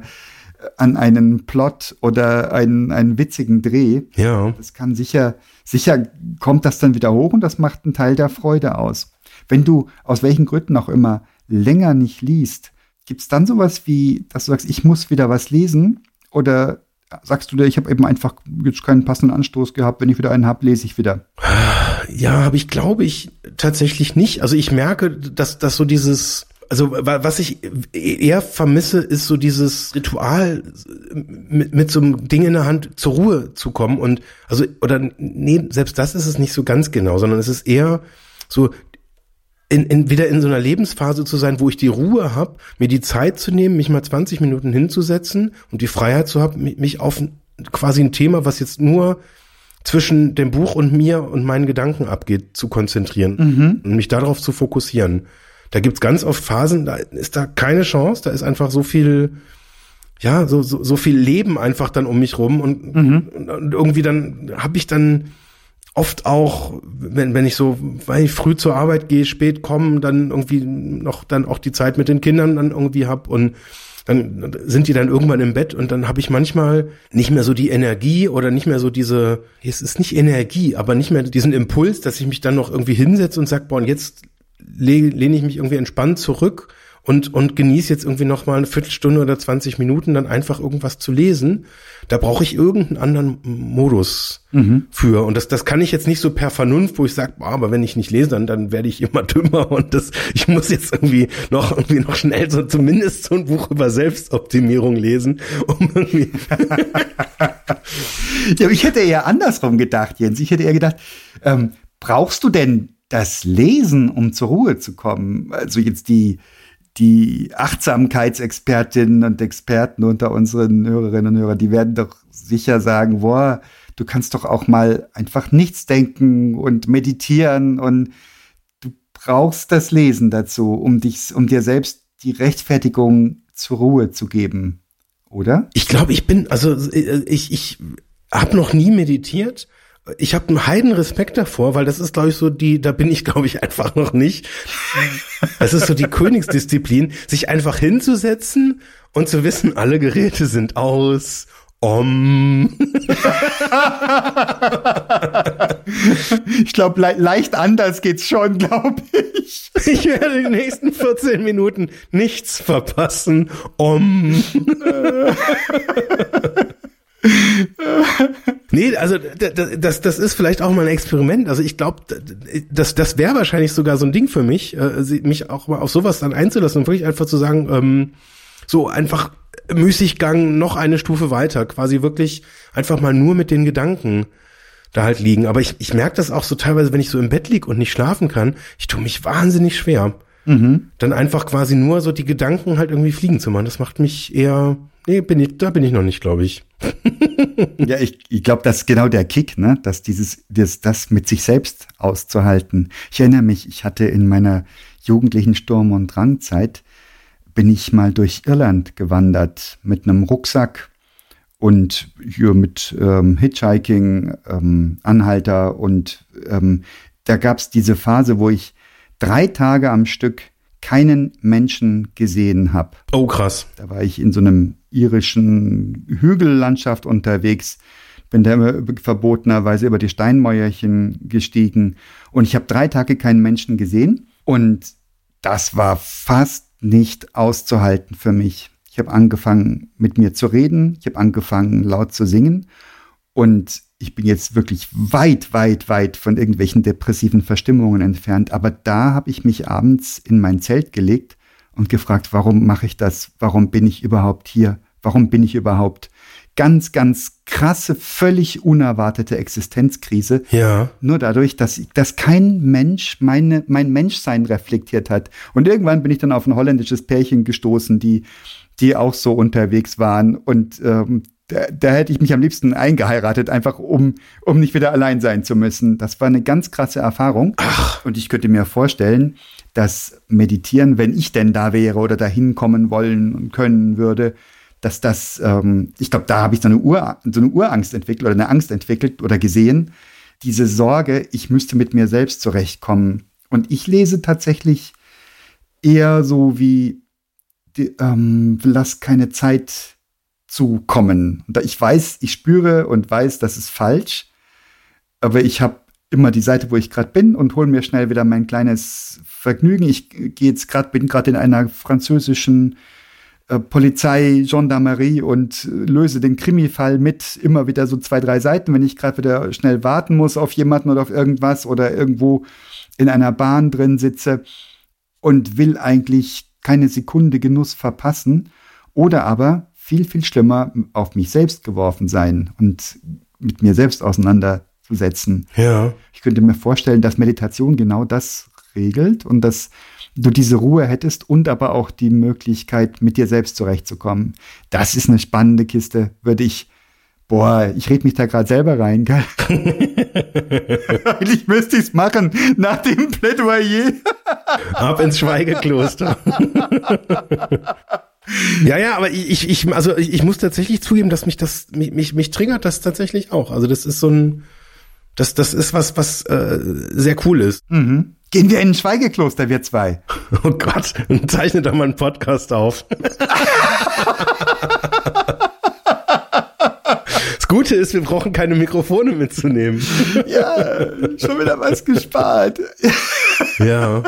an einen Plot oder einen, einen witzigen Dreh. Ja. Das kann sicher, sicher kommt das dann wieder hoch und das macht einen Teil der Freude aus. Wenn du aus welchen Gründen auch immer länger nicht liest, gibt es dann sowas wie, dass du sagst, ich muss wieder was lesen? Oder sagst du dir, ich habe eben einfach jetzt keinen passenden Anstoß gehabt, wenn ich wieder einen habe, lese ich wieder? Ja, habe ich glaube ich tatsächlich nicht. Also ich merke, dass, dass so dieses also was ich eher vermisse, ist so dieses Ritual, mit, mit so einem Ding in der Hand zur Ruhe zu kommen und also oder nee, selbst das ist es nicht so ganz genau, sondern es ist eher so in, in, wieder in so einer Lebensphase zu sein, wo ich die Ruhe habe, mir die Zeit zu nehmen, mich mal 20 Minuten hinzusetzen und die Freiheit zu haben, mich auf quasi ein Thema, was jetzt nur zwischen dem Buch und mir und meinen Gedanken abgeht, zu konzentrieren mhm. und mich darauf zu fokussieren. Da gibt's ganz oft Phasen, da ist da keine Chance, da ist einfach so viel, ja, so, so, so viel Leben einfach dann um mich rum und, mhm. und irgendwie dann habe ich dann oft auch, wenn, wenn ich so, weil ich früh zur Arbeit gehe, spät komme, dann irgendwie noch dann auch die Zeit mit den Kindern dann irgendwie hab und dann sind die dann irgendwann im Bett und dann habe ich manchmal nicht mehr so die Energie oder nicht mehr so diese, es ist nicht Energie, aber nicht mehr diesen Impuls, dass ich mich dann noch irgendwie hinsetze und sag, boah, und jetzt lehne ich mich irgendwie entspannt zurück und, und genieße jetzt irgendwie noch mal eine Viertelstunde oder 20 Minuten dann einfach irgendwas zu lesen. Da brauche ich irgendeinen anderen Modus mhm. für. Und das, das kann ich jetzt nicht so per Vernunft, wo ich sage, aber wenn ich nicht lese, dann, dann werde ich immer dümmer und das, ich muss jetzt irgendwie noch, irgendwie noch schnell so zumindest so ein Buch über Selbstoptimierung lesen, um irgendwie. ja, ich hätte eher andersrum gedacht, Jens. Ich hätte eher gedacht, ähm, brauchst du denn das Lesen, um zur Ruhe zu kommen? Also jetzt die, die Achtsamkeitsexpertinnen und Experten unter unseren Hörerinnen und Hörern, die werden doch sicher sagen, boah, du kannst doch auch mal einfach nichts denken und meditieren und du brauchst das Lesen dazu, um dich, um dir selbst die Rechtfertigung zur Ruhe zu geben, oder? Ich glaube, ich bin, also ich, ich habe noch nie meditiert ich habe einen heiden Respekt davor, weil das ist, glaube ich, so die, da bin ich, glaube ich, einfach noch nicht. Das ist so die Königsdisziplin, sich einfach hinzusetzen und zu wissen, alle Geräte sind aus. Om. ich glaube, le leicht anders geht's schon, glaube ich. Ich werde die nächsten 14 Minuten nichts verpassen. Om. nee, also das, das ist vielleicht auch mal ein Experiment. Also ich glaube, das, das wäre wahrscheinlich sogar so ein Ding für mich, äh, mich auch mal auf sowas dann einzulassen und wirklich einfach zu sagen, ähm, so einfach Müßiggang noch eine Stufe weiter, quasi wirklich einfach mal nur mit den Gedanken da halt liegen. Aber ich, ich merke das auch so teilweise, wenn ich so im Bett lieg und nicht schlafen kann, ich tue mich wahnsinnig schwer. Mhm. Dann einfach quasi nur so die Gedanken halt irgendwie fliegen zu machen. Das macht mich eher, nee, bin ich, da bin ich noch nicht, glaube ich. ja, ich, ich glaube, das ist genau der Kick, ne? Dass dieses, das, das mit sich selbst auszuhalten. Ich erinnere mich, ich hatte in meiner jugendlichen Sturm- und Drangzeit, bin ich mal durch Irland gewandert mit einem Rucksack und hier mit ähm, Hitchhiking, ähm, Anhalter und ähm, da gab es diese Phase, wo ich drei Tage am Stück keinen Menschen gesehen habe. Oh, krass. Da war ich in so einem irischen Hügellandschaft unterwegs, bin da verbotenerweise über die Steinmäuerchen gestiegen. Und ich habe drei Tage keinen Menschen gesehen. Und das war fast nicht auszuhalten für mich. Ich habe angefangen mit mir zu reden, ich habe angefangen laut zu singen. Und ich bin jetzt wirklich weit, weit, weit von irgendwelchen depressiven Verstimmungen entfernt. Aber da habe ich mich abends in mein Zelt gelegt und gefragt, warum mache ich das? Warum bin ich überhaupt hier? Warum bin ich überhaupt? Ganz, ganz krasse, völlig unerwartete Existenzkrise. Ja. Nur dadurch, dass, dass kein Mensch meine, mein Menschsein reflektiert hat. Und irgendwann bin ich dann auf ein holländisches Pärchen gestoßen, die, die auch so unterwegs waren. Und ähm, da, da hätte ich mich am liebsten eingeheiratet, einfach um, um nicht wieder allein sein zu müssen. Das war eine ganz krasse Erfahrung. Ach. Und ich könnte mir vorstellen, dass Meditieren, wenn ich denn da wäre oder dahin kommen wollen und können würde, dass das, ähm, ich glaube, da habe ich so eine, Ur, so eine Urangst entwickelt oder eine Angst entwickelt oder gesehen. Diese Sorge, ich müsste mit mir selbst zurechtkommen. Und ich lese tatsächlich eher so wie, die, ähm, lass keine Zeit zu kommen. Ich weiß, ich spüre und weiß, das ist falsch, aber ich habe immer die Seite, wo ich gerade bin und hole mir schnell wieder mein kleines Vergnügen. Ich gehe jetzt gerade, bin gerade in einer französischen äh, Polizei, Gendarmerie und äh, löse den Krimi-Fall mit immer wieder so zwei, drei Seiten, wenn ich gerade wieder schnell warten muss auf jemanden oder auf irgendwas oder irgendwo in einer Bahn drin sitze und will eigentlich keine Sekunde Genuss verpassen. Oder aber viel, viel schlimmer auf mich selbst geworfen sein und mit mir selbst auseinanderzusetzen. Ja. Ich könnte mir vorstellen, dass Meditation genau das regelt und dass du diese Ruhe hättest und aber auch die Möglichkeit, mit dir selbst zurechtzukommen. Das ist eine spannende Kiste, würde ich. Boah, ich rede mich da gerade selber rein, gell? Eigentlich müsste ich es machen nach dem Plädoyer. Ab ins Schweigekloster. Ja, ja, aber ich, ich, also ich, muss tatsächlich zugeben, dass mich das, mich, mich, mich triggert das tatsächlich auch. Also das ist so ein, das, das ist was, was äh, sehr cool ist. Mhm. Gehen wir in ein Schweigekloster, wir zwei. Oh Gott, zeichne doch mal einen Podcast auf. das Gute ist, wir brauchen keine Mikrofone mitzunehmen. Ja, schon wieder was gespart. Ja.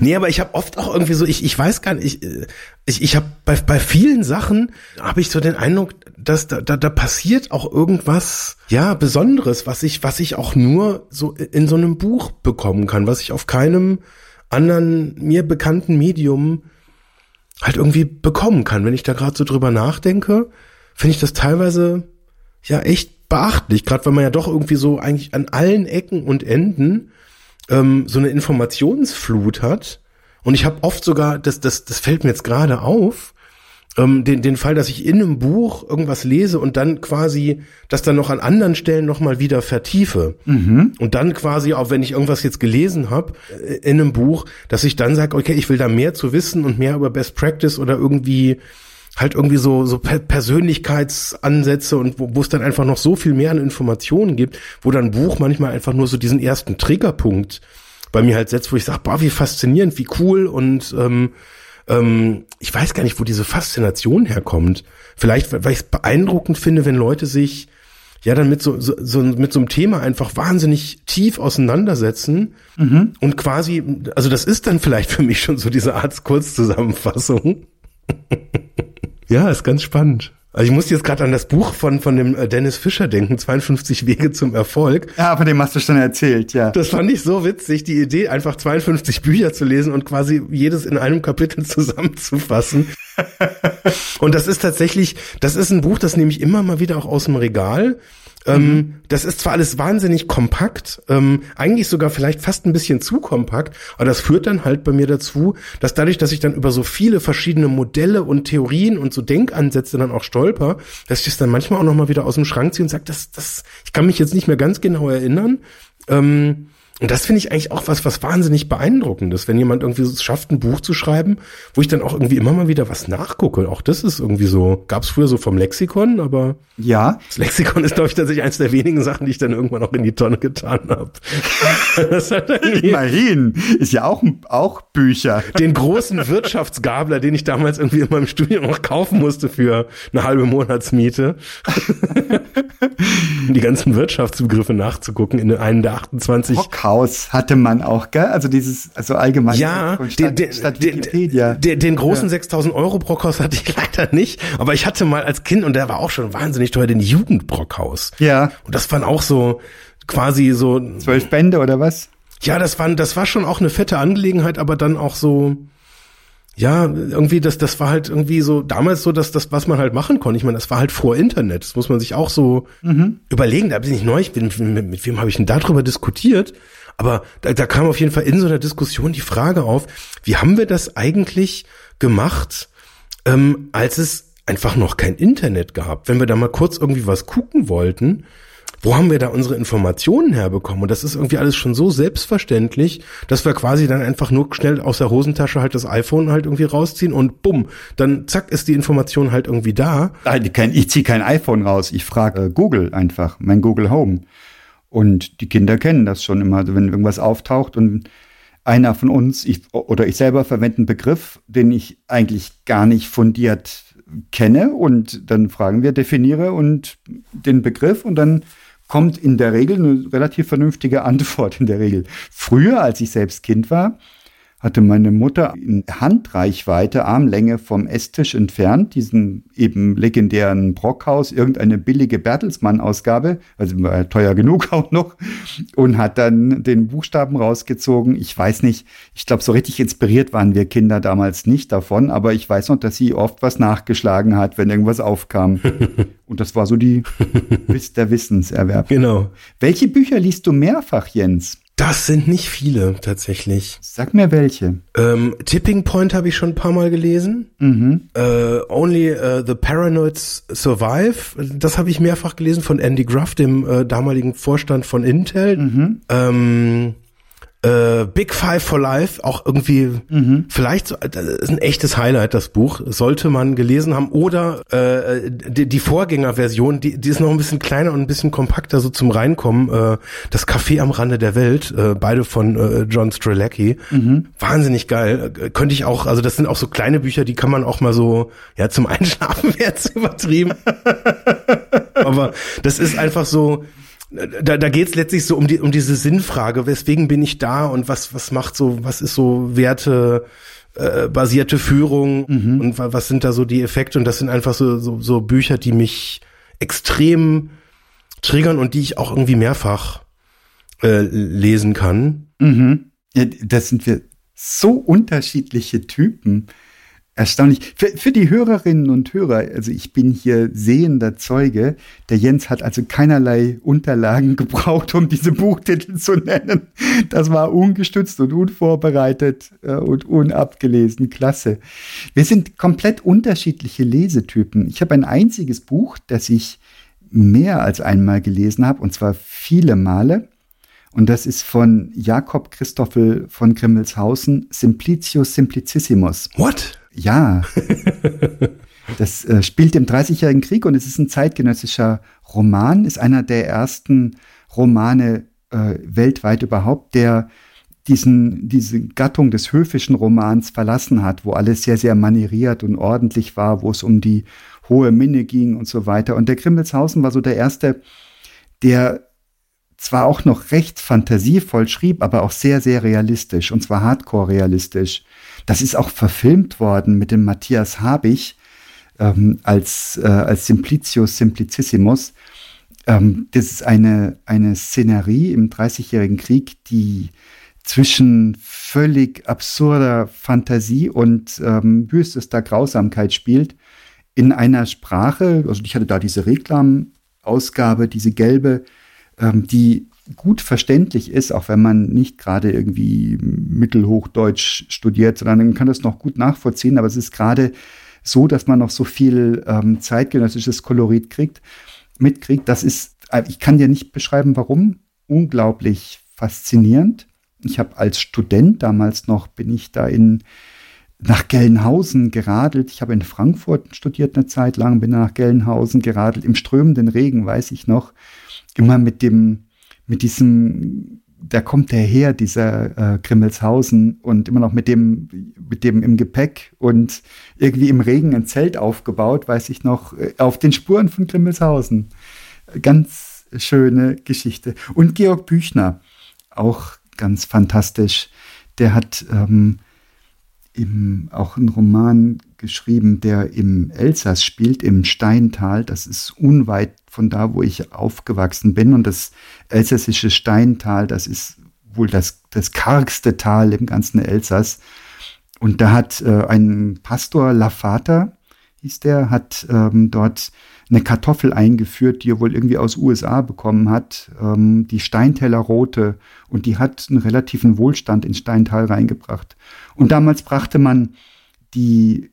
Nee, aber ich habe oft auch irgendwie so, ich, ich weiß gar nicht, ich, ich, ich habe bei, bei vielen Sachen habe ich so den Eindruck, dass da, da, da passiert auch irgendwas, ja, Besonderes, was ich, was ich auch nur so in so einem Buch bekommen kann, was ich auf keinem anderen mir bekannten Medium halt irgendwie bekommen kann. Wenn ich da gerade so drüber nachdenke, finde ich das teilweise ja echt beachtlich, gerade weil man ja doch irgendwie so eigentlich an allen Ecken und Enden ähm, so eine Informationsflut hat. Und ich habe oft sogar, das, das, das fällt mir jetzt gerade auf, ähm, den, den Fall, dass ich in einem Buch irgendwas lese und dann quasi das dann noch an anderen Stellen nochmal wieder vertiefe. Mhm. Und dann quasi, auch wenn ich irgendwas jetzt gelesen habe äh, in einem Buch, dass ich dann sage, okay, ich will da mehr zu wissen und mehr über Best Practice oder irgendwie halt irgendwie so, so Persönlichkeitsansätze und wo, wo es dann einfach noch so viel mehr an Informationen gibt, wo dann Buch manchmal einfach nur so diesen ersten Triggerpunkt bei mir halt setzt, wo ich sage, boah, wie faszinierend, wie cool und ähm, ähm, ich weiß gar nicht, wo diese Faszination herkommt. Vielleicht, weil ich es beeindruckend finde, wenn Leute sich ja dann mit so, so, so mit so einem Thema einfach wahnsinnig tief auseinandersetzen mhm. und quasi, also das ist dann vielleicht für mich schon so diese Art Kurzzusammenfassung. Ja, ist ganz spannend. Also ich muss jetzt gerade an das Buch von, von dem äh, Dennis Fischer denken, 52 Wege zum Erfolg. Ja, von dem hast du schon erzählt, ja. Das fand ich so witzig, die Idee, einfach 52 Bücher zu lesen und quasi jedes in einem Kapitel zusammenzufassen. und das ist tatsächlich, das ist ein Buch, das nehme ich immer mal wieder auch aus dem Regal mhm. das ist zwar alles wahnsinnig kompakt, ähm, eigentlich sogar vielleicht fast ein bisschen zu kompakt, aber das führt dann halt bei mir dazu, dass dadurch, dass ich dann über so viele verschiedene Modelle und Theorien und so Denkansätze dann auch stolper, dass ich es dann manchmal auch noch mal wieder aus dem Schrank ziehe und sage, das, das, ich kann mich jetzt nicht mehr ganz genau erinnern. Ähm, und das finde ich eigentlich auch was, was wahnsinnig beeindruckendes, wenn jemand irgendwie es schafft, ein Buch zu schreiben, wo ich dann auch irgendwie immer mal wieder was nachgucke. Auch das ist irgendwie so, gab es früher so vom Lexikon, aber ja. Das Lexikon ist, glaube ich, tatsächlich eines der wenigen Sachen, die ich dann irgendwann auch in die Tonne getan habe. Immerhin, ist ja auch, auch Bücher. Den großen Wirtschaftsgabler, den ich damals irgendwie in meinem Studium noch kaufen musste für eine halbe Monatsmiete. die ganzen Wirtschaftsbegriffe nachzugucken in einem der 28. Rockhaus Haus hatte man auch, gell? Also dieses, also allgemein. Ja, statt, den, statt Wikipedia. Den, den großen ja. 6000 Euro Brockhaus hatte ich leider nicht, aber ich hatte mal als Kind, und der war auch schon wahnsinnig teuer, den Jugendbrockhaus. Ja. Und das waren auch so, quasi so. Zwölf Bände oder was? Ja, das waren, das war schon auch eine fette Angelegenheit, aber dann auch so, ja, irgendwie, das, das war halt irgendwie so, damals so, dass das, was man halt machen konnte. Ich meine, das war halt vor Internet. Das muss man sich auch so mhm. überlegen. Da bin ich neu, mit, mit, mit wem habe ich denn darüber diskutiert? Aber da, da kam auf jeden Fall in so einer Diskussion die Frage auf, wie haben wir das eigentlich gemacht, ähm, als es einfach noch kein Internet gab? Wenn wir da mal kurz irgendwie was gucken wollten, wo haben wir da unsere Informationen herbekommen? Und das ist irgendwie alles schon so selbstverständlich, dass wir quasi dann einfach nur schnell aus der Hosentasche halt das iPhone halt irgendwie rausziehen und bumm, dann zack ist die Information halt irgendwie da. Ich ziehe kein iPhone raus, ich frage äh, Google einfach, mein Google Home. Und die Kinder kennen das schon immer, wenn irgendwas auftaucht und einer von uns ich, oder ich selber verwende einen Begriff, den ich eigentlich gar nicht fundiert kenne und dann fragen wir, definiere und den Begriff und dann kommt in der Regel eine relativ vernünftige Antwort in der Regel. Früher, als ich selbst Kind war, hatte meine Mutter in Handreichweite, Armlänge vom Esstisch entfernt, diesen eben legendären Brockhaus, irgendeine billige Bertelsmann-Ausgabe, also war teuer genug auch noch, und hat dann den Buchstaben rausgezogen. Ich weiß nicht, ich glaube, so richtig inspiriert waren wir Kinder damals nicht davon, aber ich weiß noch, dass sie oft was nachgeschlagen hat, wenn irgendwas aufkam. Und das war so die der Wissenserwerb. Genau. Welche Bücher liest du mehrfach, Jens? Das sind nicht viele tatsächlich. Sag mir welche. Ähm, Tipping Point habe ich schon ein paar Mal gelesen. Mhm. Äh, Only uh, the Paranoids Survive, das habe ich mehrfach gelesen von Andy Gruff, dem äh, damaligen Vorstand von Intel. Mhm. Ähm, äh, Big Five for Life, auch irgendwie mhm. vielleicht so, das ist ein echtes Highlight, das Buch. Sollte man gelesen haben. Oder äh, die, die Vorgängerversion, die, die ist noch ein bisschen kleiner und ein bisschen kompakter so zum Reinkommen. Äh, das Café am Rande der Welt, äh, beide von äh, John Strelacki. Mhm. Wahnsinnig geil. Äh, könnte ich auch, also das sind auch so kleine Bücher, die kann man auch mal so, ja, zum Einschlafen wäre zu übertrieben. Aber das ist einfach so, da, da geht es letztlich so um die um diese Sinnfrage, weswegen bin ich da und was was macht so, was ist so Werte äh, basierte Führung mhm. und was sind da so die Effekte und das sind einfach so, so so Bücher, die mich extrem triggern und die ich auch irgendwie mehrfach äh, lesen kann. Mhm. Ja, das sind wir so unterschiedliche Typen. Erstaunlich. Für, für, die Hörerinnen und Hörer, also ich bin hier sehender Zeuge. Der Jens hat also keinerlei Unterlagen gebraucht, um diese Buchtitel zu nennen. Das war ungestützt und unvorbereitet äh, und unabgelesen. Klasse. Wir sind komplett unterschiedliche Lesetypen. Ich habe ein einziges Buch, das ich mehr als einmal gelesen habe, und zwar viele Male. Und das ist von Jakob Christoffel von Grimmelshausen, Simplicius Simplicissimus. What? Ja. das äh, spielt im Dreißigjährigen Krieg und es ist ein zeitgenössischer Roman, ist einer der ersten Romane äh, weltweit überhaupt, der diesen, diese Gattung des höfischen Romans verlassen hat, wo alles sehr, sehr manieriert und ordentlich war, wo es um die hohe Minne ging und so weiter. Und der Grimmelshausen war so der erste, der zwar auch noch recht fantasievoll schrieb, aber auch sehr, sehr realistisch, und zwar hardcore realistisch. Das ist auch verfilmt worden mit dem Matthias Habich ähm, als, äh, als Simplicius Simplicissimus. Ähm, das ist eine, eine Szenerie im Dreißigjährigen Krieg, die zwischen völlig absurder Fantasie und ähm, wüstester Grausamkeit spielt, in einer Sprache, also ich hatte da diese Reklamausgabe, diese gelbe, ähm, die gut verständlich ist, auch wenn man nicht gerade irgendwie Mittelhochdeutsch studiert, sondern man kann das noch gut nachvollziehen. Aber es ist gerade so, dass man noch so viel ähm, zeitgenössisches Kolorit kriegt, mitkriegt. Das ist, äh, ich kann dir nicht beschreiben, warum. Unglaublich faszinierend. Ich habe als Student damals noch, bin ich da in nach Gelnhausen geradelt. Ich habe in Frankfurt studiert eine Zeit lang, bin nach Gelnhausen geradelt. Im strömenden Regen, weiß ich noch, immer mit dem mit diesem, da kommt der her, dieser äh, Grimmelshausen und immer noch mit dem, mit dem im Gepäck und irgendwie im Regen ein Zelt aufgebaut, weiß ich noch, äh, auf den Spuren von Grimmelshausen. Ganz schöne Geschichte. Und Georg Büchner, auch ganz fantastisch. Der hat ähm, im, auch einen Roman geschrieben, der im Elsass spielt, im Steintal. Das ist unweit von da, wo ich aufgewachsen bin. Und das elsässische Steintal, das ist wohl das, das kargste Tal im ganzen Elsass. Und da hat äh, ein Pastor Lafata, hieß der, hat ähm, dort eine Kartoffel eingeführt, die er wohl irgendwie aus USA bekommen hat, ähm, die Steinteller rote. Und die hat einen relativen Wohlstand ins Steintal reingebracht. Und damals brachte man die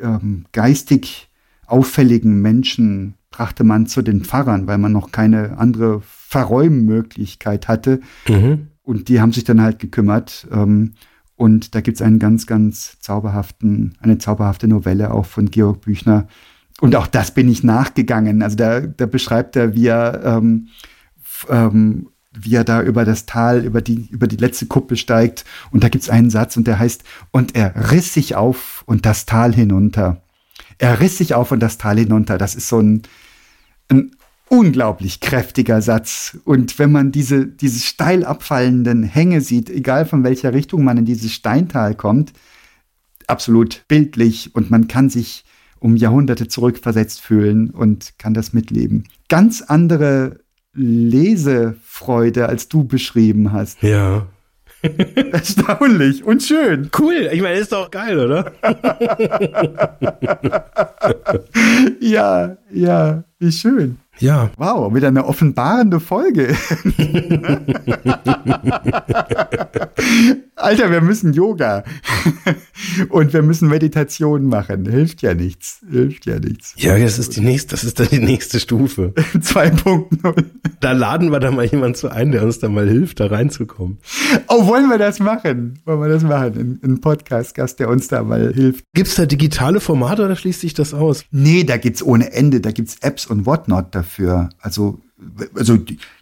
ähm, geistig auffälligen Menschen brachte man zu den Pfarrern, weil man noch keine andere Verräummöglichkeit hatte. Mhm. Und die haben sich dann halt gekümmert. Ähm, und da gibt es einen ganz, ganz zauberhaften, eine zauberhafte Novelle auch von Georg Büchner. Und auch das bin ich nachgegangen. Also da, da beschreibt er, wie er, ähm, ähm, wie er da über das Tal, über die, über die letzte Kuppe steigt. Und da gibt es einen Satz und der heißt, und er riss sich auf und das Tal hinunter. Er riss sich auf und das Tal hinunter. Das ist so ein, ein unglaublich kräftiger Satz. Und wenn man diese, diese steil abfallenden Hänge sieht, egal von welcher Richtung man in dieses Steintal kommt, absolut bildlich und man kann sich um Jahrhunderte zurückversetzt fühlen und kann das mitleben. Ganz andere Lesefreude, als du beschrieben hast. Ja. Erstaunlich und schön. Cool. Ich meine, ist doch geil, oder? ja, ja, wie schön. Ja. Wow, wieder eine offenbarende Folge. Alter, wir müssen Yoga. Und wir müssen Meditation machen. Hilft ja nichts. Hilft ja nichts. Ja, das ist die nächste, das ist dann die nächste Stufe. 2.0. Da laden wir dann mal jemanden zu ein, der uns da mal hilft, da reinzukommen. Oh, wollen wir das machen? Wollen wir das machen? Ein Podcast-Gast, der uns da mal hilft. Gibt's da digitale Formate oder schließt sich das aus? Nee, da gibt's ohne Ende. Da gibt's Apps und whatnot dafür dafür. Also, also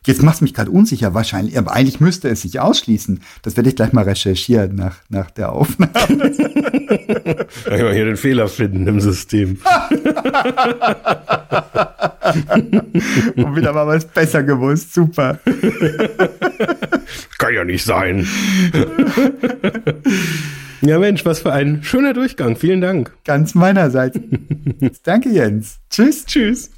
jetzt machst du mich gerade unsicher wahrscheinlich, aber eigentlich müsste es sich ausschließen. Das werde ich gleich mal recherchieren nach, nach der Aufnahme. Kann ich mal hier den Fehler finden im System. Und wieder mal was besser gewusst. Super. Kann ja nicht sein. ja, Mensch, was für ein schöner Durchgang. Vielen Dank. Ganz meinerseits. Danke, Jens. Tschüss. Tschüss.